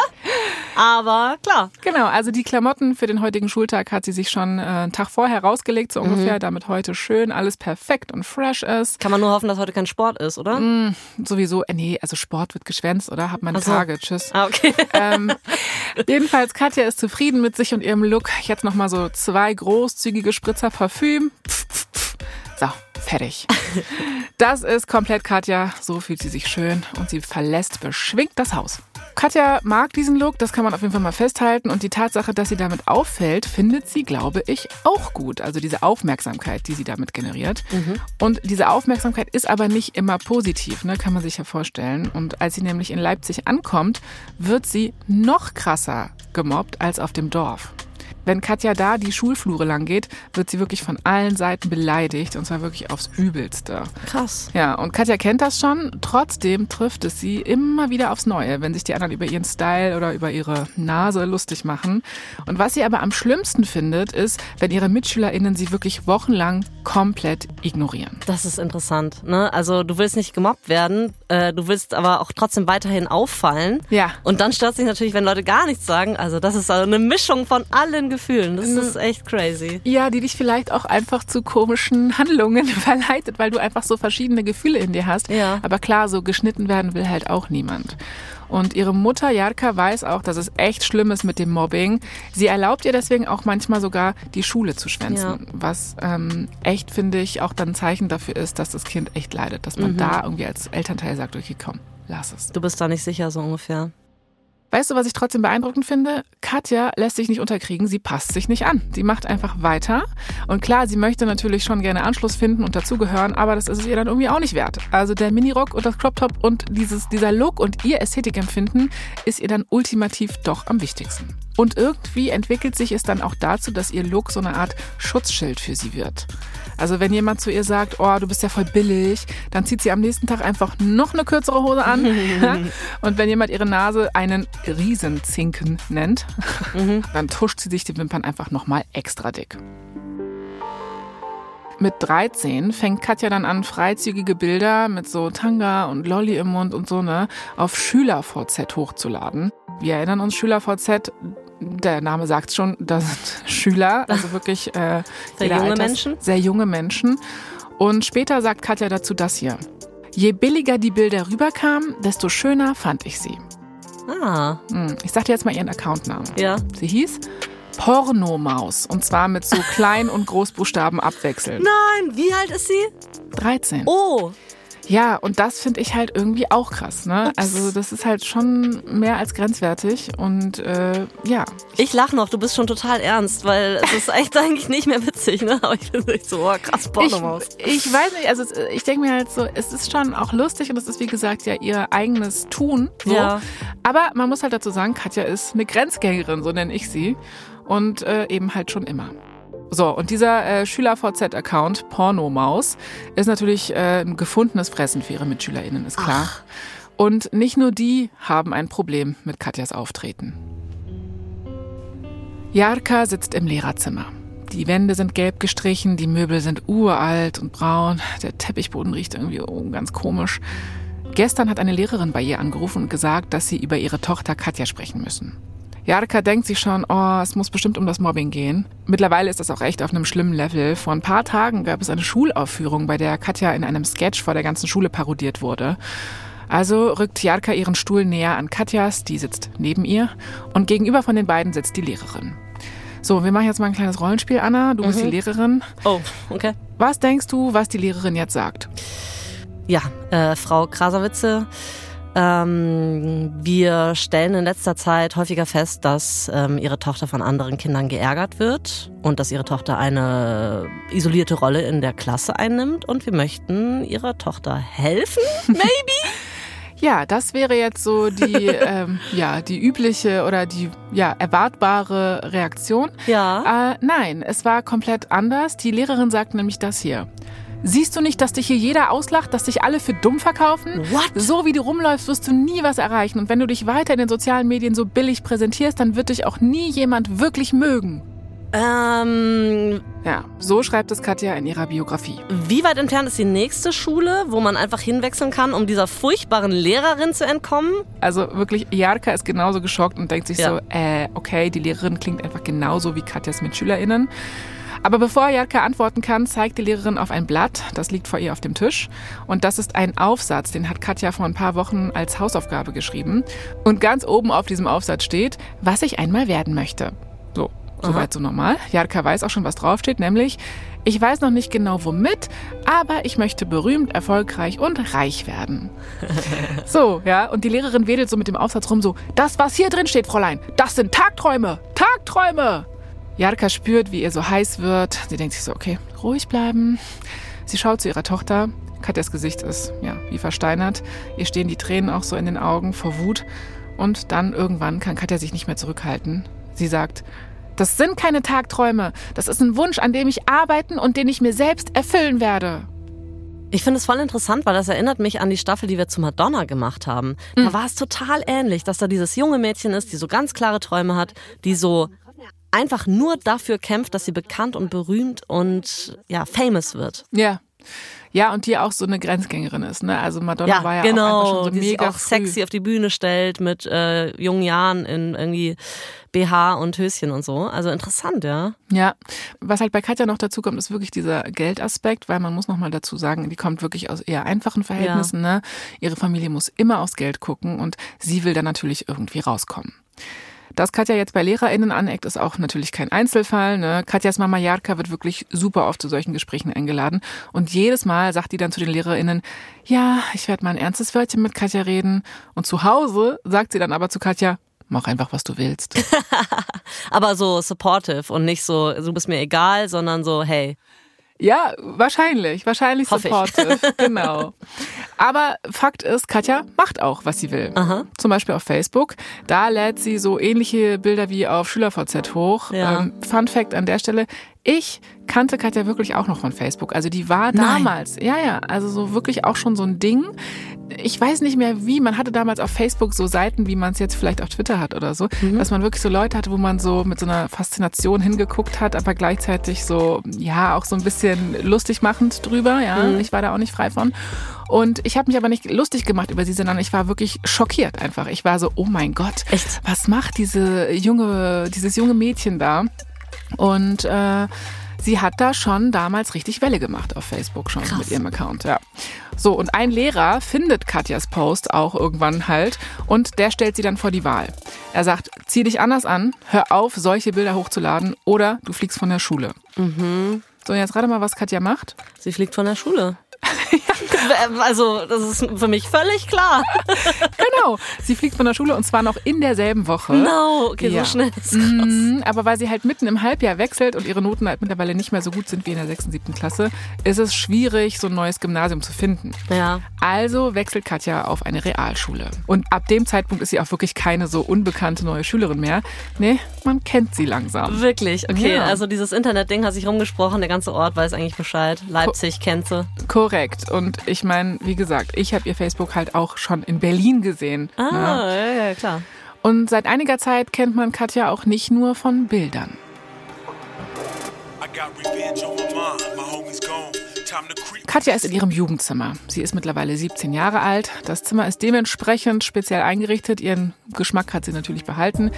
Aber klar. Genau, also die Klamotten für den heutigen Schultag hat sie sich schon äh, einen Tag vorher rausgelegt, so ungefähr, damit heute schön alles perfekt und fresh ist. Kann man nur hoffen, dass heute kein Sport ist, oder? Mm, sowieso, äh, nee, also Sport wird geschwänzt, oder? Hab meine Ach so. Tage, tschüss. Ah, okay. Ähm, jedenfalls, Katja ist zufrieden mit sich und ihrem Look. Jetzt nochmal so zwei großzügige Spritzer Parfüm. Pff, pff, pff. So, fertig. Das ist komplett Katja. So fühlt sie sich schön und sie verlässt beschwingt das Haus. Katja mag diesen Look, das kann man auf jeden Fall mal festhalten. Und die Tatsache, dass sie damit auffällt, findet sie, glaube ich, auch gut. Also diese Aufmerksamkeit, die sie damit generiert. Und diese Aufmerksamkeit ist aber nicht immer positiv, ne? kann man sich ja vorstellen. Und als sie nämlich in Leipzig ankommt, wird sie noch krasser gemobbt als auf dem Dorf. Wenn Katja da die Schulflure lang geht, wird sie wirklich von allen Seiten beleidigt und zwar wirklich aufs Übelste. Krass. Ja, und Katja kennt das schon. Trotzdem trifft es sie immer wieder aufs Neue, wenn sich die anderen über ihren Style oder über ihre Nase lustig machen. Und was sie aber am schlimmsten findet, ist, wenn ihre MitschülerInnen sie wirklich wochenlang komplett ignorieren. Das ist interessant. Ne? Also du willst nicht gemobbt werden, äh, du willst aber auch trotzdem weiterhin auffallen. Ja. Und dann stört sich natürlich, wenn Leute gar nichts sagen. Also das ist also eine Mischung von allen Gefühlen. Das ist echt crazy. Ja, die dich vielleicht auch einfach zu komischen Handlungen verleitet, weil du einfach so verschiedene Gefühle in dir hast. Ja. Aber klar, so geschnitten werden will halt auch niemand. Und ihre Mutter Jarka weiß auch, dass es echt schlimm ist mit dem Mobbing. Sie erlaubt ihr deswegen auch manchmal sogar die Schule zu schwänzen. Ja. Was ähm, echt, finde ich, auch dann ein Zeichen dafür ist, dass das Kind echt leidet. Dass man da irgendwie als Elternteil sagt, okay, komm, lass es. Du bist da nicht sicher, so ungefähr. Weißt du, was ich trotzdem beeindruckend finde? Katja lässt sich nicht unterkriegen, sie passt sich nicht an. Sie macht einfach weiter. Und klar, sie möchte natürlich schon gerne Anschluss finden und dazugehören, aber das ist es ihr dann irgendwie auch nicht wert. Also der Minirock und das Crop Top und dieses, dieser Look und ihr Ästhetikempfinden ist ihr dann ultimativ doch am wichtigsten. Und irgendwie entwickelt sich es dann auch dazu, dass ihr Look so eine Art Schutzschild für sie wird. Also wenn jemand zu ihr sagt, oh, du bist ja voll billig, dann zieht sie am nächsten Tag einfach noch eine kürzere Hose an. Und wenn jemand ihre Nase einen Riesenzinken nennt, dann tuscht sie sich die Wimpern einfach nochmal extra dick. Mit 13 fängt Katja dann an, freizügige Bilder mit so Tanga und Lolli im Mund und so, ne, auf SchülerVZ hochzuladen. Wir erinnern uns, SchülerVZ, der Name sagt schon, das sind Schüler, also wirklich äh, Sehr junge Alters- Menschen? Sehr junge Menschen. Und später sagt Katja dazu das hier. Je billiger die Bilder rüberkamen, desto schöner fand ich sie. Ah, Hm, Ich sag dir jetzt mal ihren Accountnamen. ja. Sie hieß Pornomaus und zwar mit so Klein- und Großbuchstaben abwechselnd. Nein, wie alt ist sie? 13. Oh, Ja, und das finde ich halt irgendwie auch krass. Ne? Also das ist halt schon mehr als grenzwertig und äh, ja. ich lach noch, du bist schon total ernst, weil es ist echt eigentlich nicht mehr witzig, ne? Aber ich bin echt so, oh, krass, Ich, Pornomaus. ich weiß nicht, also ich denke mir halt so, es ist schon auch lustig und es ist wie gesagt ja ihr eigenes Tun. So. Ja. Aber man muss halt dazu sagen, Katja ist eine Grenzgängerin, so nenne ich sie. Und äh, eben halt schon immer. So, und dieser äh, Schüler-VZ-Account, Pornomaus, ist natürlich äh, ein gefundenes Fressen für ihre MitschülerInnen, ist klar. Und nicht nur die haben ein Problem mit Katjas Auftreten. Jarka sitzt im Lehrerzimmer. Die Wände sind gelb gestrichen, die Möbel sind uralt und braun, der Teppichboden riecht irgendwie ganz komisch. Gestern hat eine Lehrerin bei ihr angerufen und gesagt, dass sie über ihre Tochter Katja sprechen müssen. Jarka denkt sich schon, oh, es muss bestimmt um das Mobbing gehen. Mittlerweile ist das auch echt auf einem schlimmen Level. Vor ein paar Tagen gab es eine Schulaufführung, bei der Katja in einem Sketch vor der ganzen Schule parodiert wurde. Also rückt Jarka ihren Stuhl näher an Katjas, die sitzt neben ihr, und gegenüber von den beiden sitzt die Lehrerin. So, wir machen jetzt mal ein kleines Rollenspiel, Anna. Du bist die Lehrerin. Oh, okay. Was denkst du, was die Lehrerin jetzt sagt? Ja, äh, Frau Krasawitze, ähm, wir stellen in letzter Zeit häufiger fest, dass ähm, Ihre Tochter von anderen Kindern geärgert wird und dass Ihre Tochter eine isolierte Rolle in der Klasse einnimmt und wir möchten Ihrer Tochter helfen. Ja, das wäre jetzt so die, ähm, ja, die übliche oder die ja, erwartbare Reaktion. Ja. Äh, nein, es war komplett anders. Die Lehrerin sagt nämlich das hier. Siehst du nicht, dass dich hier jeder auslacht, dass dich alle für dumm verkaufen? What? So wie du rumläufst, wirst du nie was erreichen. Und wenn du dich weiter in den sozialen Medien so billig präsentierst, dann wird dich auch nie jemand wirklich mögen. Ähm, Ja, so schreibt es Katja in ihrer Biografie. wie weit entfernt ist die nächste Schule, wo man einfach hinwechseln kann, um dieser furchtbaren Lehrerin zu entkommen? Also wirklich, Jarka ist genauso geschockt und denkt sich Ja. so, äh, okay, die Lehrerin klingt einfach genauso wie Katjas MitschülerInnen. Aber bevor Jarka antworten kann, zeigt die Lehrerin auf ein Blatt, das liegt vor ihr auf dem Tisch. Und das ist ein Aufsatz, den hat Katja vor ein paar Wochen als Hausaufgabe geschrieben. Und ganz oben auf diesem Aufsatz steht, was ich einmal werden möchte. So, soweit so normal. Jarka weiß auch schon, was draufsteht, nämlich, ich weiß noch nicht genau womit, aber ich möchte berühmt, erfolgreich und reich werden. So, ja, und die Lehrerin wedelt so mit dem Aufsatz rum, so, das, was hier drin steht, Fräulein, das sind Tagträume, Tagträume. Jarka spürt, wie ihr so heiß wird. Sie denkt sich so, okay, ruhig bleiben. Sie schaut zu ihrer Tochter. Katjas Gesicht ist, ja, wie versteinert. Ihr stehen die Tränen auch so in den Augen vor Wut. Und dann irgendwann kann Katja sich nicht mehr zurückhalten. Sie sagt, das sind keine Tagträume. Das ist ein Wunsch, an dem ich arbeiten und den ich mir selbst erfüllen werde. Ich finde es voll interessant, weil das erinnert mich an die Staffel, die wir zu Madonna gemacht haben. Da war es total ähnlich, dass da dieses junge Mädchen ist, die so ganz klare Träume hat, die so einfach nur dafür kämpft, dass sie bekannt und berühmt und ja, famous wird. Ja. Ja, und die auch so eine Grenzgängerin ist. Ne? Also Madonna war ja auch einfach genau, schon so die sich mega auch früh. sexy auf die Bühne stellt mit äh, jungen Jahren in irgendwie BH und Höschen und so. Also interessant, ja. Ja, was halt bei Katja noch dazu kommt, ist wirklich dieser Geldaspekt, weil man muss noch mal dazu sagen, die kommt wirklich aus eher einfachen Verhältnissen. Ne? Ihre Familie muss immer aufs Geld gucken und sie will dann natürlich irgendwie rauskommen. Dass Katja jetzt bei LehrerInnen aneckt, ist auch natürlich kein Einzelfall. Ne? Katjas Mama Jarka wird wirklich super oft zu solchen Gesprächen eingeladen. Und jedes Mal sagt die dann zu den LehrerInnen, ja, ich werde mal ein ernstes Wörtchen mit Katja reden. Und zu Hause sagt sie dann aber zu Katja, mach einfach, was du willst. Aber so supportive und nicht so, du bist mir egal, sondern so, hey. Ja, wahrscheinlich. Wahrscheinlich Hoffe ich. supportive. genau. Aber Fakt ist, Katja macht auch, was sie will. Aha. Zum Beispiel auf Facebook. Da lädt sie so ähnliche Bilder wie auf SchülerVZ hoch. Ja. Ähm, Fun Fact an der Stelle. Ich kannte Katja wirklich auch noch von Facebook. Also die war Nein. damals, ja, ja, also so wirklich auch schon so ein Ding. Ich weiß nicht mehr wie, man hatte damals auf Facebook so Seiten, wie man es jetzt vielleicht auf Twitter hat oder so, Mhm. dass man wirklich so Leute hatte, wo man so mit so einer Faszination hingeguckt hat, aber gleichzeitig so, ja, auch so ein bisschen lustig machend drüber, ja. Mhm. Ich war da auch nicht frei von. Und ich habe mich aber nicht lustig gemacht über sie, sondern ich war wirklich schockiert einfach. Ich war so, oh mein Gott, Echt? was macht diese junge, dieses junge Mädchen da? Und äh, sie hat da schon damals richtig Welle gemacht auf Facebook schon Krass. mit ihrem Account, ja. So, und ein Lehrer findet Katjas Post auch irgendwann halt und der stellt sie dann vor die Wahl. Er sagt, zieh dich anders an, hör auf, solche Bilder hochzuladen oder du fliegst von der Schule. Mhm. So, jetzt rate mal, was Katja macht. Sie fliegt von der Schule. also, das ist für mich völlig klar. Genau, sie fliegt von der Schule und zwar noch in derselben Woche. No, okay, Ja. so schnell ist krass. Mhm, aber weil sie halt mitten im Halbjahr wechselt und ihre Noten halt mittlerweile nicht mehr so gut sind wie in der 6. und 7. Klasse, ist es schwierig, so ein neues Gymnasium zu finden. Ja. Also wechselt Katja auf eine Realschule. Und ab dem Zeitpunkt ist sie auch wirklich keine so unbekannte neue Schülerin mehr. Nee, man kennt sie langsam. Wirklich, okay. Ja. Also dieses Internetding hat sich rumgesprochen, der ganze Ort weiß eigentlich Bescheid. Leipzig kennt sie. Korrekt. Und ich meine, wie gesagt, ich habe ihr Facebook halt auch schon in Berlin gesehen. Ah, ne? ja, ja, klar. Und seit einiger Zeit kennt man Katja auch nicht nur von Bildern. Katja ist in ihrem Jugendzimmer. Sie ist mittlerweile 17 Jahre alt. Das Zimmer ist dementsprechend speziell eingerichtet. Ihren Geschmack hat sie natürlich behalten.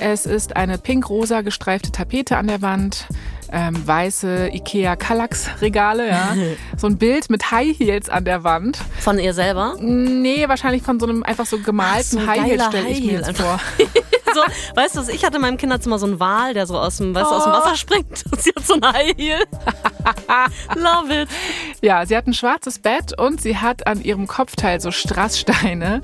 Es ist eine pink-rosa gestreifte Tapete an der Wand, ähm, weiße Ikea Kallax-Regale, ja. so ein Bild mit High Heels an der Wand. Von ihr selber? Nee, wahrscheinlich von so einem einfach so gemalten Ach, so High Heel stelle ich mir jetzt vor. so, weißt du, was, ich hatte in meinem Kinderzimmer so einen Wal, der so aus dem, weißt du, aus dem Oh. Wasser springt. Und sie hat so ein High Heel. Love it. Ja, sie hat ein schwarzes Bett und sie hat an ihrem Kopfteil so Strasssteine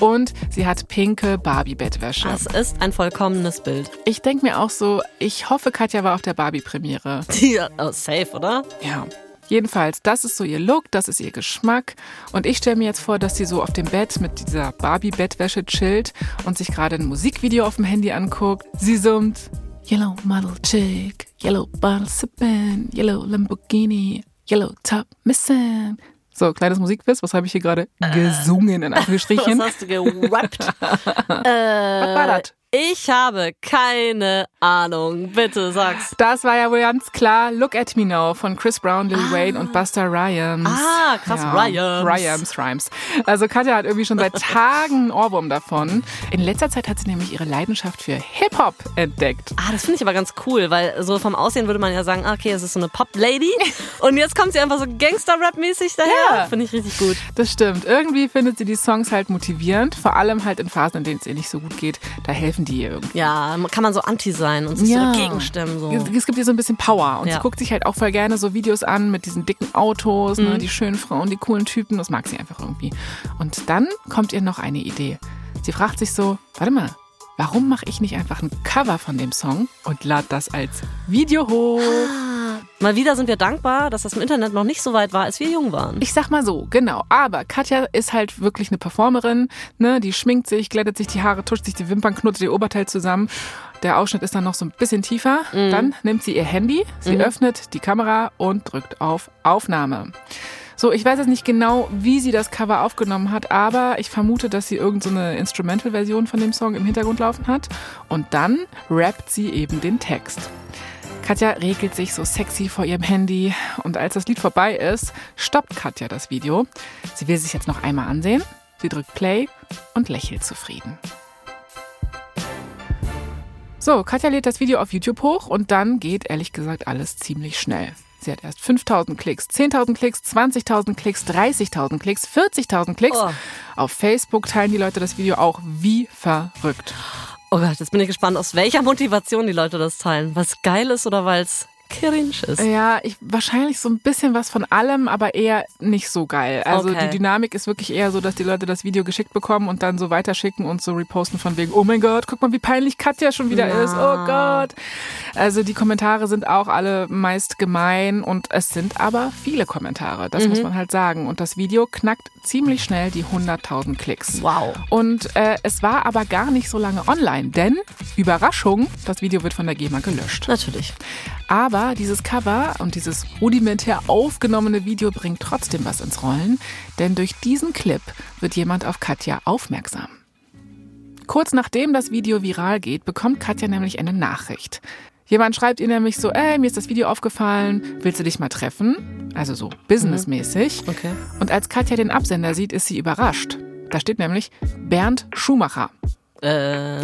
und sie hat pinke Barbie-Bettwäsche. Das ist ein vollkommenes Bild. Ich denke mir auch so, ich hoffe, Katja war auf der Barbie-Premiere. Die, oh, safe, oder? Ja. Jedenfalls, das ist so ihr Look, das ist ihr Geschmack. Und ich stelle mir jetzt vor, dass sie so auf dem Bett mit dieser Barbie-Bettwäsche chillt und sich gerade ein Musikvideo auf dem Handy anguckt. Sie summt Yellow Model Chick, Yellow Bottle Sippin', Yellow Lamborghini, Yellow Top Missing. So, kleines Musikquiz. Was habe ich hier gerade gesungen, in Anführungsstrichen? Was hast du gerappt? Was war das? Ich habe keine Ahnung. Bitte sag's. Das war ja wohl ganz klar Look at Me Now von Chris Brown, Lil Wayne und Buster Rhymes. Ah, krass, Rhymes. Rhymes, Rhymes. Also Katja hat irgendwie schon seit Tagen einen Ohrwurm davon. In letzter Zeit hat sie nämlich ihre Leidenschaft für Hip-Hop entdeckt. Ah, das finde ich aber ganz cool, weil so vom Aussehen würde man ja sagen, ah, okay, es ist so eine Pop-Lady. Und jetzt kommt sie einfach so Gangster-Rap-mäßig daher. Ja. Finde ich richtig gut. Das stimmt. Irgendwie findet sie die Songs halt motivierend, vor allem halt in Phasen, in denen es ihr nicht so gut geht. Da helfen die ihr irgendwie. Ja, kann man so anti sein und sich Ja. so dagegen stemmen. So. Es es gibt ihr so ein bisschen Power und Ja. sie guckt sich halt auch voll gerne so Videos an mit diesen dicken Autos, Mhm. ne, die schönen Frauen, die coolen Typen, das mag sie einfach irgendwie. Und dann kommt ihr noch eine Idee. Sie fragt sich so, warte mal, warum mache ich nicht einfach ein Cover von dem Song und lade das als Video hoch? Mal wieder sind wir dankbar, dass das im Internet noch nicht so weit war, als wir jung waren. Ich sag mal so, genau. Aber Katja ist halt wirklich eine Performerin, ne? Die schminkt sich, glättet sich die Haare, tuscht sich die Wimpern, knotet ihr Oberteil zusammen. Der Ausschnitt ist dann noch so ein bisschen tiefer. Dann nimmt sie ihr Handy, sie öffnet die Kamera und drückt auf Aufnahme. So, ich weiß jetzt nicht genau, wie sie das Cover aufgenommen hat, aber ich vermute, dass sie irgendeine so eine Instrumental-Version von dem Song im Hintergrund laufen hat. Und dann rappt sie eben den Text. Katja regelt sich so sexy vor ihrem Handy und als das Lied vorbei ist, stoppt Katja das Video. Sie will sich jetzt noch einmal ansehen. Sie drückt Play und lächelt zufrieden. So, Katja lädt das Video auf YouTube hoch und dann geht ehrlich gesagt alles ziemlich schnell. Sie hat erst 5000 Klicks, 10.000 Klicks, 20.000 Klicks, 30.000 Klicks, 40.000 Klicks. Oh. Auf Facebook teilen die Leute das Video auch wie verrückt. Oh Gott, jetzt bin ich gespannt, aus welcher Motivation die Leute das teilen. Es geil ist oder weil es cringe ist. Ja, ich, wahrscheinlich so ein bisschen was von allem, aber eher nicht so geil. Also Okay. die Dynamik ist wirklich eher so, dass die Leute das Video geschickt bekommen und dann so weiterschicken und so reposten von wegen, oh mein Gott, guck mal, wie peinlich Katja schon wieder Ja. ist. Oh Gott. Also die Kommentare sind auch alle meist gemein und es sind aber viele Kommentare. Das Mhm. muss man halt sagen. Und das Video knackt ziemlich schnell die 100.000 Klicks. Wow. Und äh, es war aber gar nicht so lange online, denn Überraschung, das Video wird von der GEMA gelöscht. Natürlich. Aber dieses Cover und dieses rudimentär aufgenommene Video bringt trotzdem was ins Rollen, denn durch diesen Clip wird jemand auf Katja aufmerksam. Kurz nachdem das Video viral geht, bekommt Katja nämlich eine Nachricht. Jemand schreibt ihr nämlich so, ey, mir ist das Video aufgefallen, willst du dich mal treffen? Also so businessmäßig. Okay. Und als Katja den Absender sieht, ist sie überrascht. Da steht nämlich Bernd Schumacher. Äh,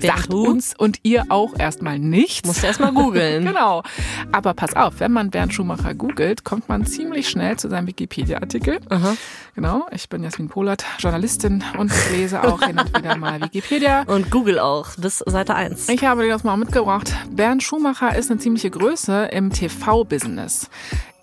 Sagt uns und ihr auch erstmal nichts. Musst du erst mal googeln. Genau. Aber pass auf, wenn man Bernd Schumacher googelt, kommt man ziemlich schnell zu seinem Wikipedia-Artikel. Genau, ich bin Jasmin Polat, Journalistin und lese auch hin und wieder mal Wikipedia. Und Google auch, bis Seite 1. Ich habe dir das mal mitgebracht. Bernd Schumacher ist eine ziemliche Größe im TV-Business.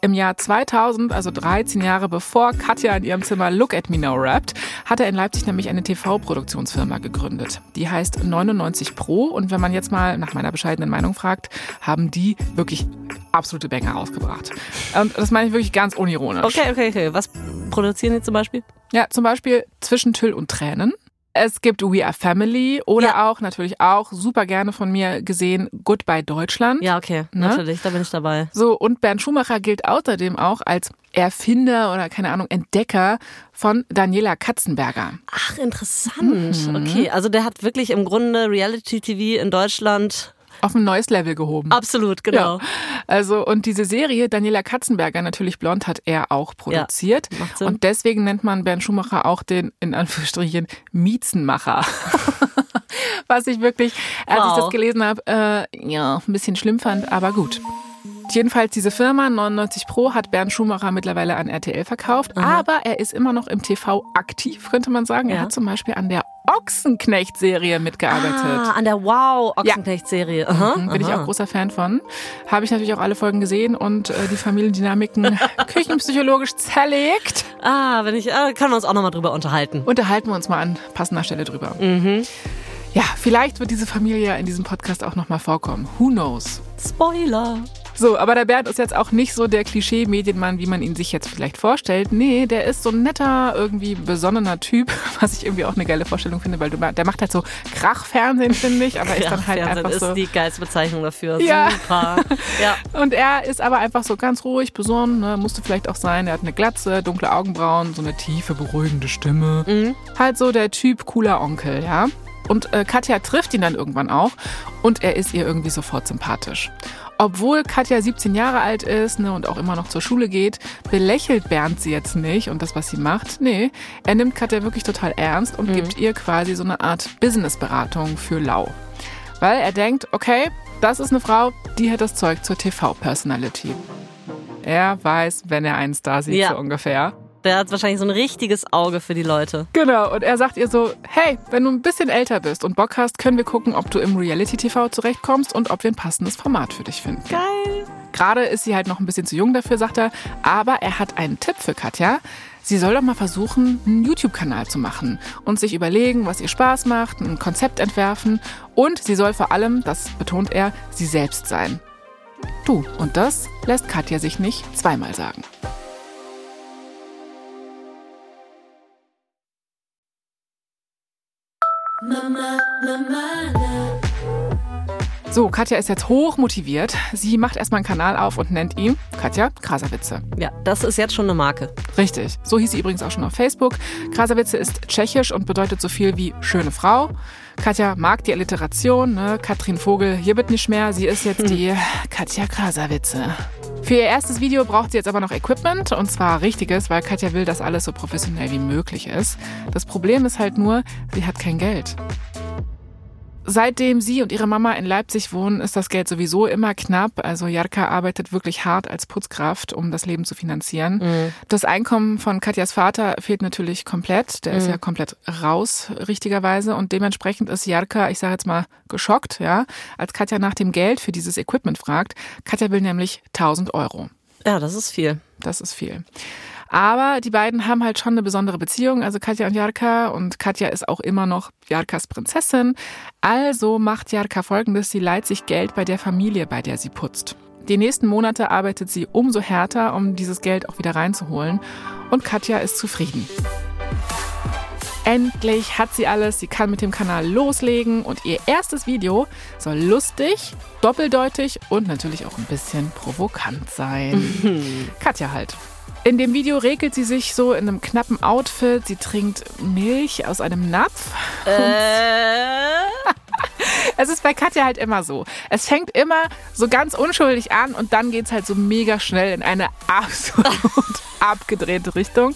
Im Jahr 2000, also 13 Jahre bevor Katja in ihrem Zimmer Look at Me Now rappt, hat er in Leipzig nämlich eine TV-Produktionsfirma gegründet. Die heißt 99 Pro und wenn man jetzt mal nach meiner bescheidenen Meinung fragt, haben die wirklich absolute Banger rausgebracht. Und das meine ich wirklich ganz unironisch. Okay, okay, okay. Was produzieren die zum Beispiel? Ja, zum Beispiel Zwischen Tüll und Tränen. Es gibt We Are Family oder Ja. auch natürlich auch super gerne von mir gesehen Goodbye Deutschland. Ja, okay, Ne? natürlich, da bin ich dabei. So, und Bernd Schumacher gilt außerdem auch als Erfinder oder keine Ahnung, Entdecker von Daniela Katzenberger. Ach, interessant. Mhm. Okay, also der hat wirklich im Grunde Reality-TV in Deutschland Auf ein neues Level gehoben. absolut, genau. Ja. Also, und diese Serie, Daniela Katzenberger, natürlich blond, hat er auch produziert. macht Sinn. Und deswegen nennt man Bernd Schumacher auch den, in Anführungsstrichen, Miezenmacher. Was ich wirklich, als ich Wow. das gelesen habe, äh, ja, ein bisschen schlimm fand, aber gut. Jedenfalls diese Firma 99 Pro hat Bernd Schumacher mittlerweile an RTL verkauft, aber er ist immer noch im TV aktiv, könnte man sagen. Er Ja. hat zum Beispiel an der Ochsenknecht-Serie mitgearbeitet. Ah, an der Wow-Ochsenknecht-Serie. Aha, Mhm, Bin ich auch großer Fan von. Habe ich natürlich auch alle Folgen gesehen und äh, die Familiendynamiken küchenpsychologisch zerlegt. Ah, wenn ich, äh, können wir uns auch nochmal drüber unterhalten. Unterhalten wir uns mal an passender Stelle drüber. Ja, vielleicht wird diese Familie ja in diesem Podcast auch nochmal vorkommen. Who knows? Spoiler. So, aber der Bernd ist jetzt auch nicht so der Klischee-Medienmann, wie man ihn sich jetzt vielleicht vorstellt. Nee, der ist so ein netter, irgendwie besonnener Typ, was ich irgendwie auch eine geile Vorstellung finde, weil du, der macht halt so Krachfernsehen, finde ich, aber ist dann halt einfach ist so. die geilste Bezeichnung dafür. Ja. Super. Ja. Und er ist aber einfach so ganz ruhig, besonnen, ne? musste vielleicht auch sein. Er hat eine Glatze, dunkle Augenbrauen, so eine tiefe, beruhigende Stimme. Mhm. Halt so der Typ cooler Onkel, ja. Und äh, Katja trifft ihn dann irgendwann auch und er ist ihr irgendwie sofort sympathisch. Obwohl Katja 17 Jahre alt ist ne, und auch immer noch zur Schule geht, belächelt Bernd sie jetzt nicht und das, was sie macht. Nee, er nimmt Katja wirklich total ernst und gibt ihr quasi so eine Art Businessberatung für Lau. Weil er denkt, okay, das ist eine Frau, die hat das Zeug zur TV-Personality. Er weiß, wenn er einen Star sieht, Ja. so ungefähr. Der hat wahrscheinlich so ein richtiges Auge für die Leute. Genau, und er sagt ihr so, hey, wenn du ein bisschen älter bist und Bock hast, können wir gucken, ob du im Reality-TV zurechtkommst und ob wir ein passendes Format für dich finden. Geil. Gerade ist sie halt noch ein bisschen zu jung dafür, sagt er, aber er hat einen Tipp für Katja. Sie soll doch mal versuchen, einen YouTube-Kanal zu machen und sich überlegen, was ihr Spaß macht, ein Konzept entwerfen und sie soll vor allem, das betont er, sie selbst sein. Du, und das lässt Katja sich nicht zweimal sagen. So, Katja ist jetzt hoch motiviert. Sie macht erstmal einen Kanal auf und nennt ihn Katja Krasavice. Ja, das ist jetzt schon eine Marke. Richtig. So hieß sie übrigens auch schon auf Facebook. Krasavice ist tschechisch und bedeutet so viel wie schöne Frau. Katja mag die Alliteration. Ne? Katrin Vogel, hier wird nicht mehr. Sie ist jetzt die Katja Krasavice. Für ihr erstes Video braucht sie jetzt aber noch Equipment und zwar richtiges, weil Katja will, dass alles so professionell wie möglich ist. Das Problem ist halt nur, sie hat kein Geld. Seitdem sie und ihre Mama in Leipzig wohnen, ist das Geld sowieso immer knapp. Also Jarka arbeitet wirklich hart als Putzkraft, um das Leben zu finanzieren. Das Einkommen von Katjas Vater fehlt natürlich komplett. Der ist ja komplett raus, richtigerweise. Und dementsprechend ist Jarka, ich sage jetzt mal, geschockt, ja, als Katja nach dem Geld für dieses Equipment fragt. Katja will nämlich 1000 Euro. Ja, das ist viel. Das ist viel. Aber die beiden haben halt schon eine besondere Beziehung, also Katja und Jarka. Und Katja ist auch immer noch Jarkas Prinzessin. Also macht Jarka folgendes, sie leiht sich Geld bei der Familie, bei der sie putzt. Die nächsten Monate arbeitet sie umso härter, um dieses Geld auch wieder reinzuholen. Und Katja ist zufrieden. Endlich hat sie alles, sie kann mit dem Kanal loslegen und ihr erstes Video soll lustig, doppeldeutig und natürlich auch ein bisschen provokant sein. Katja halt. In dem Video regelt sie sich so in einem knappen Outfit. Sie trinkt Milch aus einem Napf. Äh, Es ist bei Katja halt immer so. Es fängt immer so ganz unschuldig an und dann geht's halt so mega schnell in eine absolut abgedrehte Richtung.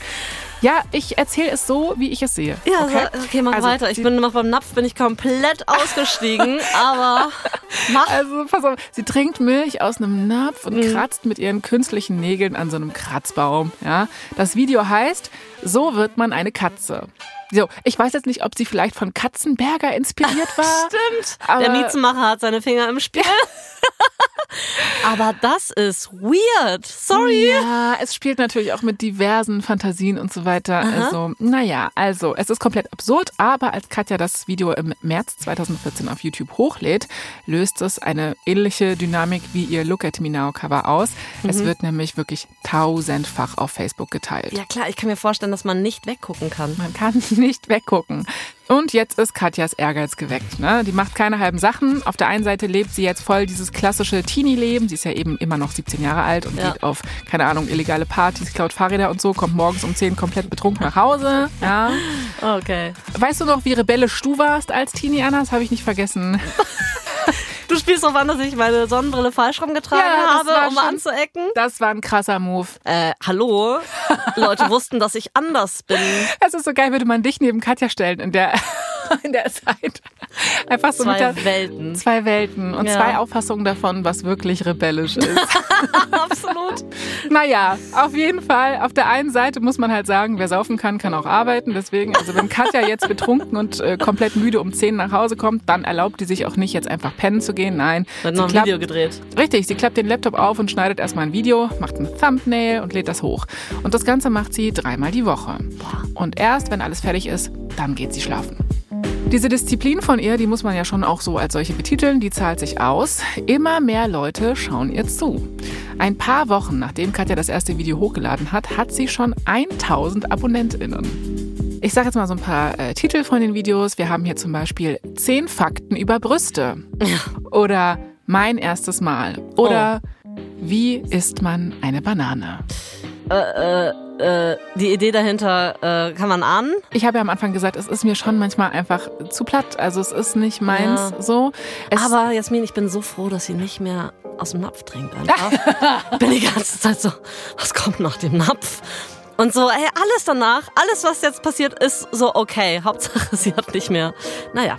Ja, ich erzähle es so, wie ich es sehe. ja, okay? so, okay, mach Also, weiter. Ich bin noch beim Napf, bin ich komplett ausgestiegen, aber mach. Also, pass auf, sie trinkt Milch aus einem Napf und Mhm. kratzt mit ihren künstlichen Nägeln an so einem Kratzbaum. Ja? Das Video heißt, so wird man eine Katze. So, ich weiß jetzt nicht, ob sie vielleicht von Katzenberger inspiriert war. Stimmt. Der Miezenmacher hat seine Finger im Spiel. aber das ist weird. Sorry. Ja, es spielt natürlich auch mit diversen Fantasien und so weiter. Also, naja, also, es ist komplett absurd, aber als Katja das Video im März 2014 auf YouTube hochlädt, löst es eine ähnliche Dynamik wie ihr Look at Me Now Cover aus. Es wird nämlich wirklich tausendfach auf Facebook geteilt. Ja klar, ich kann mir vorstellen, dass man nicht weggucken kann. Man kann nicht weggucken. Und jetzt ist Katjas Ehrgeiz geweckt. Ne? Die macht keine halben Sachen. Auf der einen Seite lebt sie jetzt voll dieses klassische Teenie-Leben. Sie ist ja eben immer noch 17 Jahre alt und Ja. geht auf, keine Ahnung, illegale Partys, klaut Fahrräder und so, kommt morgens um 10 komplett betrunken nach Hause. Ja. Okay. Weißt du noch, wie rebellisch du warst als Teenie, Anna? Das habe ich nicht vergessen. Du spielst darauf an, dass ich meine Sonnenbrille falsch rumgetragen Ja, habe, um schon- anzuecken. Das war ein krasser Move. Äh, hallo? Leute wussten, dass ich anders bin. Es ist so geil, würde man dich neben Katja stellen in der, in der Zeit. Einfach so mit Zwei der, Welten. Zwei Welten und Ja. zwei Auffassungen davon, was wirklich rebellisch ist. Absolut. naja, auf jeden Fall. Auf der einen Seite muss man halt sagen, wer saufen kann, kann auch arbeiten. Deswegen, also wenn Katja jetzt betrunken und äh, komplett müde um 10 nach Hause kommt, dann erlaubt die sich auch nicht, jetzt einfach pennen zu gehen. Nein. Wird noch ein klappt- Video gedreht. Richtig, sie klappt den Laptop auf und schneidet erstmal ein Video, macht ein Thumbnail und lädt das hoch. Und das Ganze macht sie dreimal die Woche. Und erst, wenn alles fertig ist, dann geht sie schlafen. Diese Disziplin von ihr, die muss man ja schon auch so als solche betiteln, die zahlt sich aus. Immer mehr Leute schauen ihr zu. Ein paar Wochen nachdem Katja das erste Video hochgeladen hat, hat sie schon 1000 AbonnentInnen. Ich sage jetzt mal so ein paar äh, Titel von den Videos. Wir haben hier zum Beispiel 10 Fakten über Brüste. Oder mein erstes Mal. Oder oh. Wie isst man eine Banane? Äh, äh äh, die Idee dahinter äh, kann man ahnen. Ich habe ja am Anfang gesagt, es ist mir schon manchmal einfach zu platt. Also es ist nicht meins ja. so. Es Aber Jasmin, ich bin so froh, dass sie nicht mehr aus dem Napf trinkt einfach. bin die ganze Zeit so, was kommt nach dem Napf? Und so, ey, alles danach, alles, was jetzt passiert, ist so okay. Hauptsache, sie hat nicht mehr. Naja.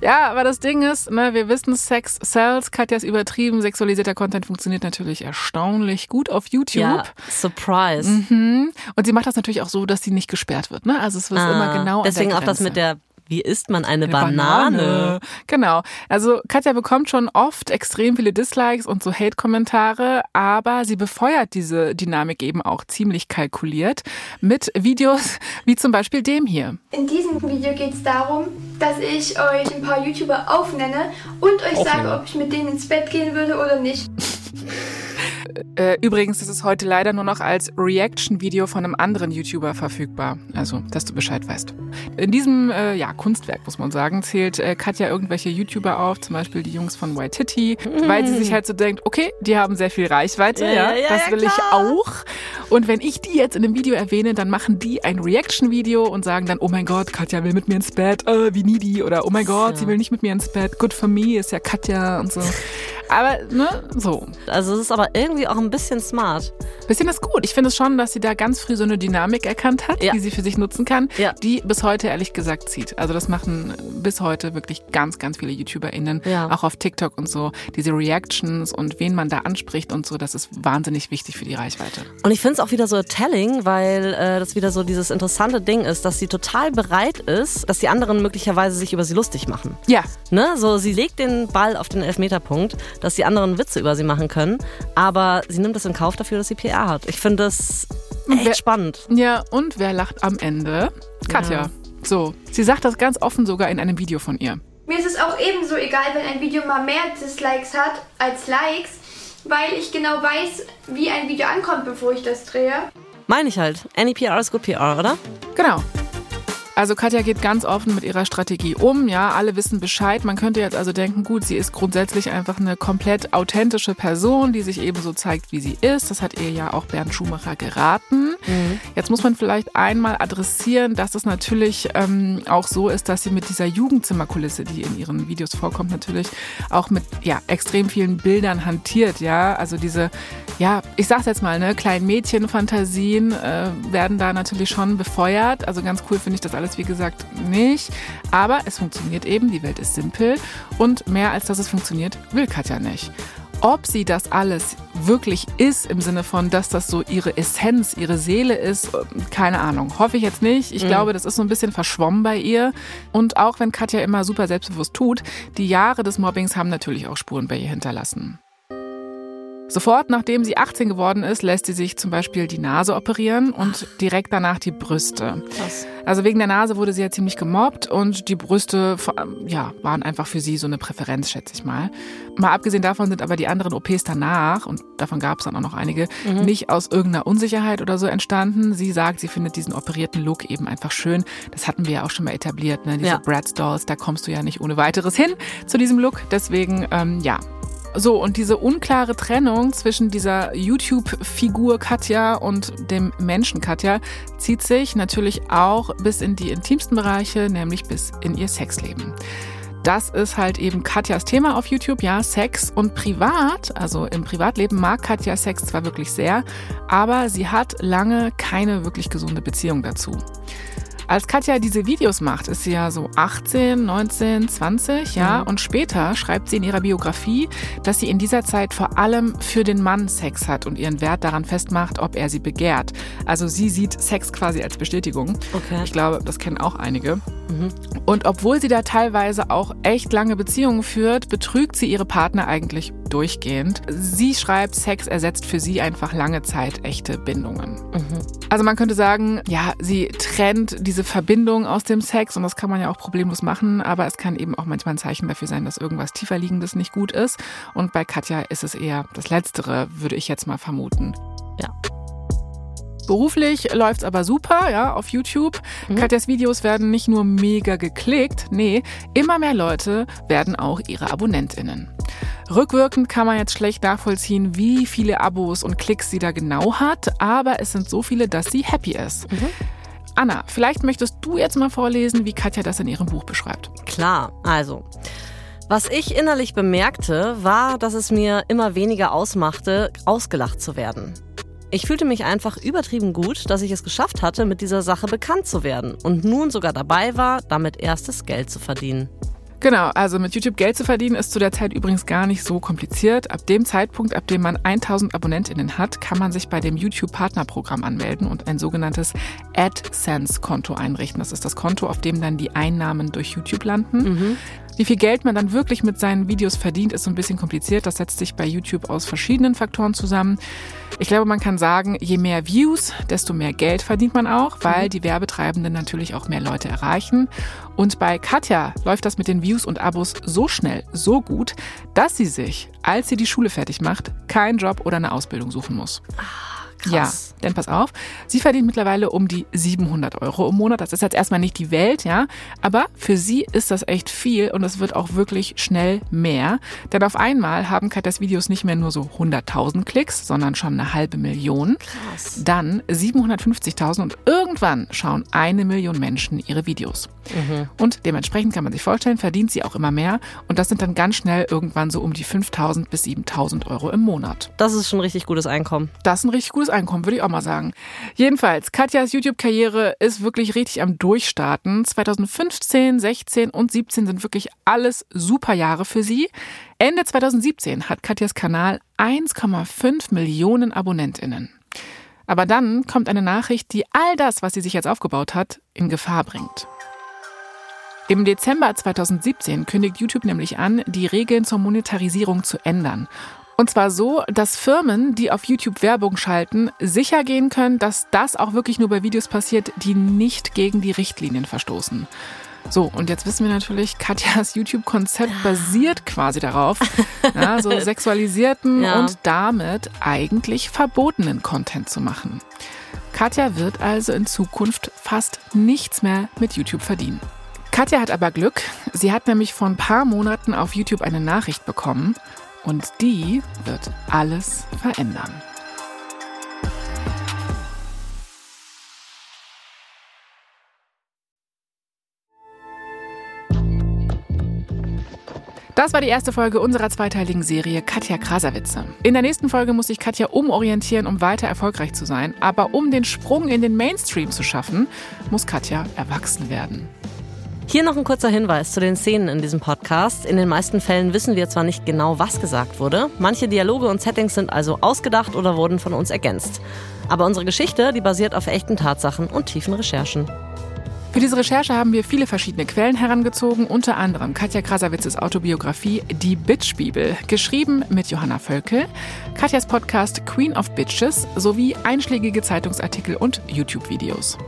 Ja, aber das Ding ist, ne, wir wissen, Sex sells. Katja ist übertrieben. Sexualisierter Content funktioniert natürlich erstaunlich gut auf YouTube. Ja, surprise. Mhm. Und sie macht das natürlich auch so, dass sie nicht gesperrt wird. Ne? Also es wird ah, immer genau Deswegen auch das mit der wie isst man eine, eine Banane? Banane? Genau. Also Katja bekommt schon oft extrem viele Dislikes und so Hate-Kommentare, aber sie befeuert diese Dynamik eben auch ziemlich kalkuliert mit Videos wie zum Beispiel dem hier. In diesem Video geht es darum, dass ich euch ein paar YouTuber aufnenne und euch Aufnehme. sage, ob ich mit denen ins Bett gehen würde oder nicht. Äh, übrigens ist es heute leider nur noch als Reaction-Video von einem anderen YouTuber verfügbar. Also, dass du Bescheid weißt. In diesem äh, ja, Kunstwerk, muss man sagen, zählt äh, Katja irgendwelche YouTuber auf, zum Beispiel die Jungs von White Titty, mhm. weil sie sich halt so denkt, okay, die haben sehr viel Reichweite, ja, ja, ja das will klar. ich auch. Und wenn ich die jetzt in einem Video erwähne, dann machen die ein Reaction-Video und sagen dann, oh mein Gott, Katja will mit mir ins Bett, äh, wie needy. Oder oh mein Gott, sie will nicht mit mir ins Bett, good for me, ist ja Katja und so. Aber, ne, so. Also es ist aber irgendwie auch ein bisschen smart. Bisschen ist gut. Ich finde es schon, dass sie da ganz früh so eine Dynamik erkannt hat, ja. die sie für sich nutzen kann, ja. die bis heute ehrlich gesagt zieht. Also das machen bis heute wirklich ganz, ganz viele YouTuberInnen, ja. auch auf TikTok und so. Diese Reactions und wen man da anspricht und so, das ist wahnsinnig wichtig für die Reichweite. Und ich finde es auch wieder so telling, weil äh, das wieder so dieses interessante Ding ist, dass sie total bereit ist, dass die anderen möglicherweise sich über sie lustig machen. Ja. Ne? So, sie legt den Ball auf den Elfmeterpunkt dass die anderen Witze über sie machen können. Aber sie nimmt es in Kauf dafür, dass sie PR hat. Ich finde das echt wer, spannend. Ja, und wer lacht am Ende? Katja. Ja. So, sie sagt das ganz offen sogar in einem Video von ihr. Mir ist es auch ebenso egal, wenn ein Video mal mehr Dislikes hat als Likes, weil ich genau weiß, wie ein Video ankommt, bevor ich das drehe. Meine ich halt. Any PR ist gut PR, oder? Genau. Also Katja geht ganz offen mit ihrer Strategie um. Ja, alle wissen Bescheid. Man könnte jetzt also denken, gut, sie ist grundsätzlich einfach eine komplett authentische Person, die sich eben so zeigt, wie sie ist. Das hat ihr ja auch Bernd Schumacher geraten. Mhm. Jetzt muss man vielleicht einmal adressieren, dass es natürlich ähm, auch so ist, dass sie mit dieser Jugendzimmerkulisse, die in ihren Videos vorkommt, natürlich auch mit ja extrem vielen Bildern hantiert. Ja, also diese, ja, ich sag's jetzt mal, ne, kleinen Mädchenfantasien äh, werden da natürlich schon befeuert. Also ganz cool finde ich das alles es wie gesagt nicht. Aber es funktioniert eben, die Welt ist simpel und mehr als dass es funktioniert, will Katja nicht. Ob sie das alles wirklich ist, im Sinne von, dass das so ihre Essenz, ihre Seele ist, keine Ahnung. Hoffe ich jetzt nicht. Ich mhm. glaube, das ist so ein bisschen verschwommen bei ihr. Und auch wenn Katja immer super selbstbewusst tut, die Jahre des Mobbings haben natürlich auch Spuren bei ihr hinterlassen. Sofort nachdem sie 18 geworden ist, lässt sie sich zum Beispiel die Nase operieren und direkt danach die Brüste. Krass. Also wegen der Nase wurde sie ja ziemlich gemobbt und die Brüste ja, waren einfach für sie so eine Präferenz, schätze ich mal. Mal abgesehen davon sind aber die anderen OPs danach, und davon gab es dann auch noch einige, mhm. nicht aus irgendeiner Unsicherheit oder so entstanden. Sie sagt, sie findet diesen operierten Look eben einfach schön. Das hatten wir ja auch schon mal etabliert, ne? diese ja. Bratz Dolls, da kommst du ja nicht ohne weiteres hin zu diesem Look. Deswegen, ähm, ja, so, und diese unklare Trennung zwischen dieser YouTube-Figur Katja und dem Menschen Katja zieht sich natürlich auch bis in die intimsten Bereiche, nämlich bis in ihr Sexleben. Das ist halt eben Katjas Thema auf YouTube, ja, Sex und privat, also im Privatleben mag Katja Sex zwar wirklich sehr, aber sie hat lange keine wirklich gesunde Beziehung dazu. Als Katja diese Videos macht, ist sie ja so 18, 19, 20, ja, mhm. und später schreibt sie in ihrer Biografie, dass sie in dieser Zeit vor allem für den Mann Sex hat und ihren Wert daran festmacht, ob er sie begehrt. Also sie sieht Sex quasi als Bestätigung. Okay. Ich glaube, das kennen auch einige. Mhm. Und obwohl sie da teilweise auch echt lange Beziehungen führt, betrügt sie ihre Partner eigentlich durchgehend. Sie schreibt, Sex ersetzt für sie einfach lange Zeit echte Bindungen. Mhm. Also man könnte sagen, ja, sie trennt diese Verbindung aus dem Sex und das kann man ja auch problemlos machen, aber es kann eben auch manchmal ein Zeichen dafür sein, dass irgendwas tieferliegendes nicht gut ist. Und bei Katja ist es eher das Letztere, würde ich jetzt mal vermuten. Ja. Beruflich läuft's aber super, ja, auf YouTube. Mhm. Katjas Videos werden nicht nur mega geklickt, nee, immer mehr Leute werden auch ihre AbonnentInnen. Rückwirkend kann man jetzt schlecht nachvollziehen, wie viele Abos und Klicks sie da genau hat, aber es sind so viele, dass sie happy ist. Mhm. Anna, vielleicht möchtest du jetzt mal vorlesen, wie Katja das in ihrem Buch beschreibt. Klar, also. Was ich innerlich bemerkte, war, dass es mir immer weniger ausmachte, ausgelacht zu werden. Ich fühlte mich einfach übertrieben gut, dass ich es geschafft hatte, mit dieser Sache bekannt zu werden und nun sogar dabei war, damit erstes Geld zu verdienen. Genau, also mit YouTube Geld zu verdienen ist zu der Zeit übrigens gar nicht so kompliziert. Ab dem Zeitpunkt, ab dem man 1000 AbonnentInnen hat, kann man sich bei dem YouTube Partnerprogramm anmelden und ein sogenanntes AdSense-Konto einrichten. Das ist das Konto, auf dem dann die Einnahmen durch YouTube landen. Mhm. Wie viel Geld man dann wirklich mit seinen Videos verdient, ist so ein bisschen kompliziert. Das setzt sich bei YouTube aus verschiedenen Faktoren zusammen. Ich glaube, man kann sagen, je mehr Views, desto mehr Geld verdient man auch, weil die Werbetreibenden natürlich auch mehr Leute erreichen. Und bei Katja läuft das mit den Views und Abos so schnell, so gut, dass sie sich, als sie die Schule fertig macht, keinen Job oder eine Ausbildung suchen muss. Ah. Krass. Ja, denn pass auf, sie verdient mittlerweile um die 700 Euro im Monat. Das ist jetzt erstmal nicht die Welt, ja, aber für sie ist das echt viel und es wird auch wirklich schnell mehr. Denn auf einmal haben Katas Videos nicht mehr nur so 100.000 Klicks, sondern schon eine halbe Million. Krass. Dann 750.000 und irgendwann schauen eine Million Menschen ihre Videos. Mhm. Und dementsprechend kann man sich vorstellen, verdient sie auch immer mehr und das sind dann ganz schnell irgendwann so um die 5.000 bis 7.000 Euro im Monat. Das ist schon ein richtig gutes Einkommen. Das ist ein richtig gutes Einkommen, würde ich auch mal sagen. Jedenfalls, Katjas YouTube-Karriere ist wirklich richtig am Durchstarten. 2015, 16 und 17 sind wirklich alles super Jahre für sie. Ende 2017 hat Katjas Kanal 1,5 Millionen AbonnentInnen. Aber dann kommt eine Nachricht, die all das, was sie sich jetzt aufgebaut hat, in Gefahr bringt. Im Dezember 2017 kündigt YouTube nämlich an, die Regeln zur Monetarisierung zu ändern. Und zwar so, dass Firmen, die auf YouTube Werbung schalten, sicher gehen können, dass das auch wirklich nur bei Videos passiert, die nicht gegen die Richtlinien verstoßen. So, und jetzt wissen wir natürlich, Katjas YouTube-Konzept basiert quasi darauf, ja, so sexualisierten ja. und damit eigentlich verbotenen Content zu machen. Katja wird also in Zukunft fast nichts mehr mit YouTube verdienen. Katja hat aber Glück. Sie hat nämlich vor ein paar Monaten auf YouTube eine Nachricht bekommen und die wird alles verändern. Das war die erste Folge unserer zweiteiligen Serie Katja Krasavice. In der nächsten Folge muss sich Katja umorientieren, um weiter erfolgreich zu sein. Aber um den Sprung in den Mainstream zu schaffen, muss Katja erwachsen werden. Hier noch ein kurzer Hinweis zu den Szenen in diesem Podcast. In den meisten Fällen wissen wir zwar nicht genau, was gesagt wurde. Manche Dialoge und Settings sind also ausgedacht oder wurden von uns ergänzt. Aber unsere Geschichte, die basiert auf echten Tatsachen und tiefen Recherchen. Für diese Recherche haben wir viele verschiedene Quellen herangezogen, unter anderem Katja Krasawitzes Autobiografie Die Bitch-Bibel, geschrieben mit Johanna Völkel, Katjas Podcast Queen of Bitches sowie einschlägige Zeitungsartikel und YouTube-Videos.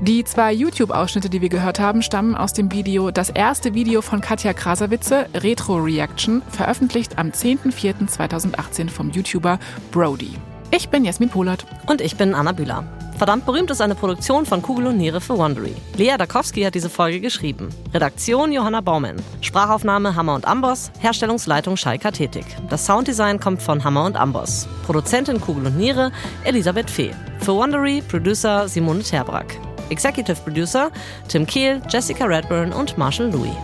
Die zwei YouTube-Ausschnitte, die wir gehört haben, stammen aus dem Video Das erste Video von Katja Krasawitze, Retro Reaction, veröffentlicht am 10.04.2018 vom YouTuber Brody. Ich bin Jasmin Polat. Und ich bin Anna Bühler. Verdammt berühmt ist eine Produktion von Kugel und Niere für Wondery. Lea Dakowski hat diese Folge geschrieben. Redaktion Johanna Baumann. Sprachaufnahme Hammer und Amboss. Herstellungsleitung Schei Kathetik. Das Sounddesign kommt von Hammer und Amboss. Produzentin Kugel und Niere Elisabeth Fee. Für Wondery Producer Simone Terbrack. Executive Producer Tim Kehl, Jessica Redburn und Marshall Louis.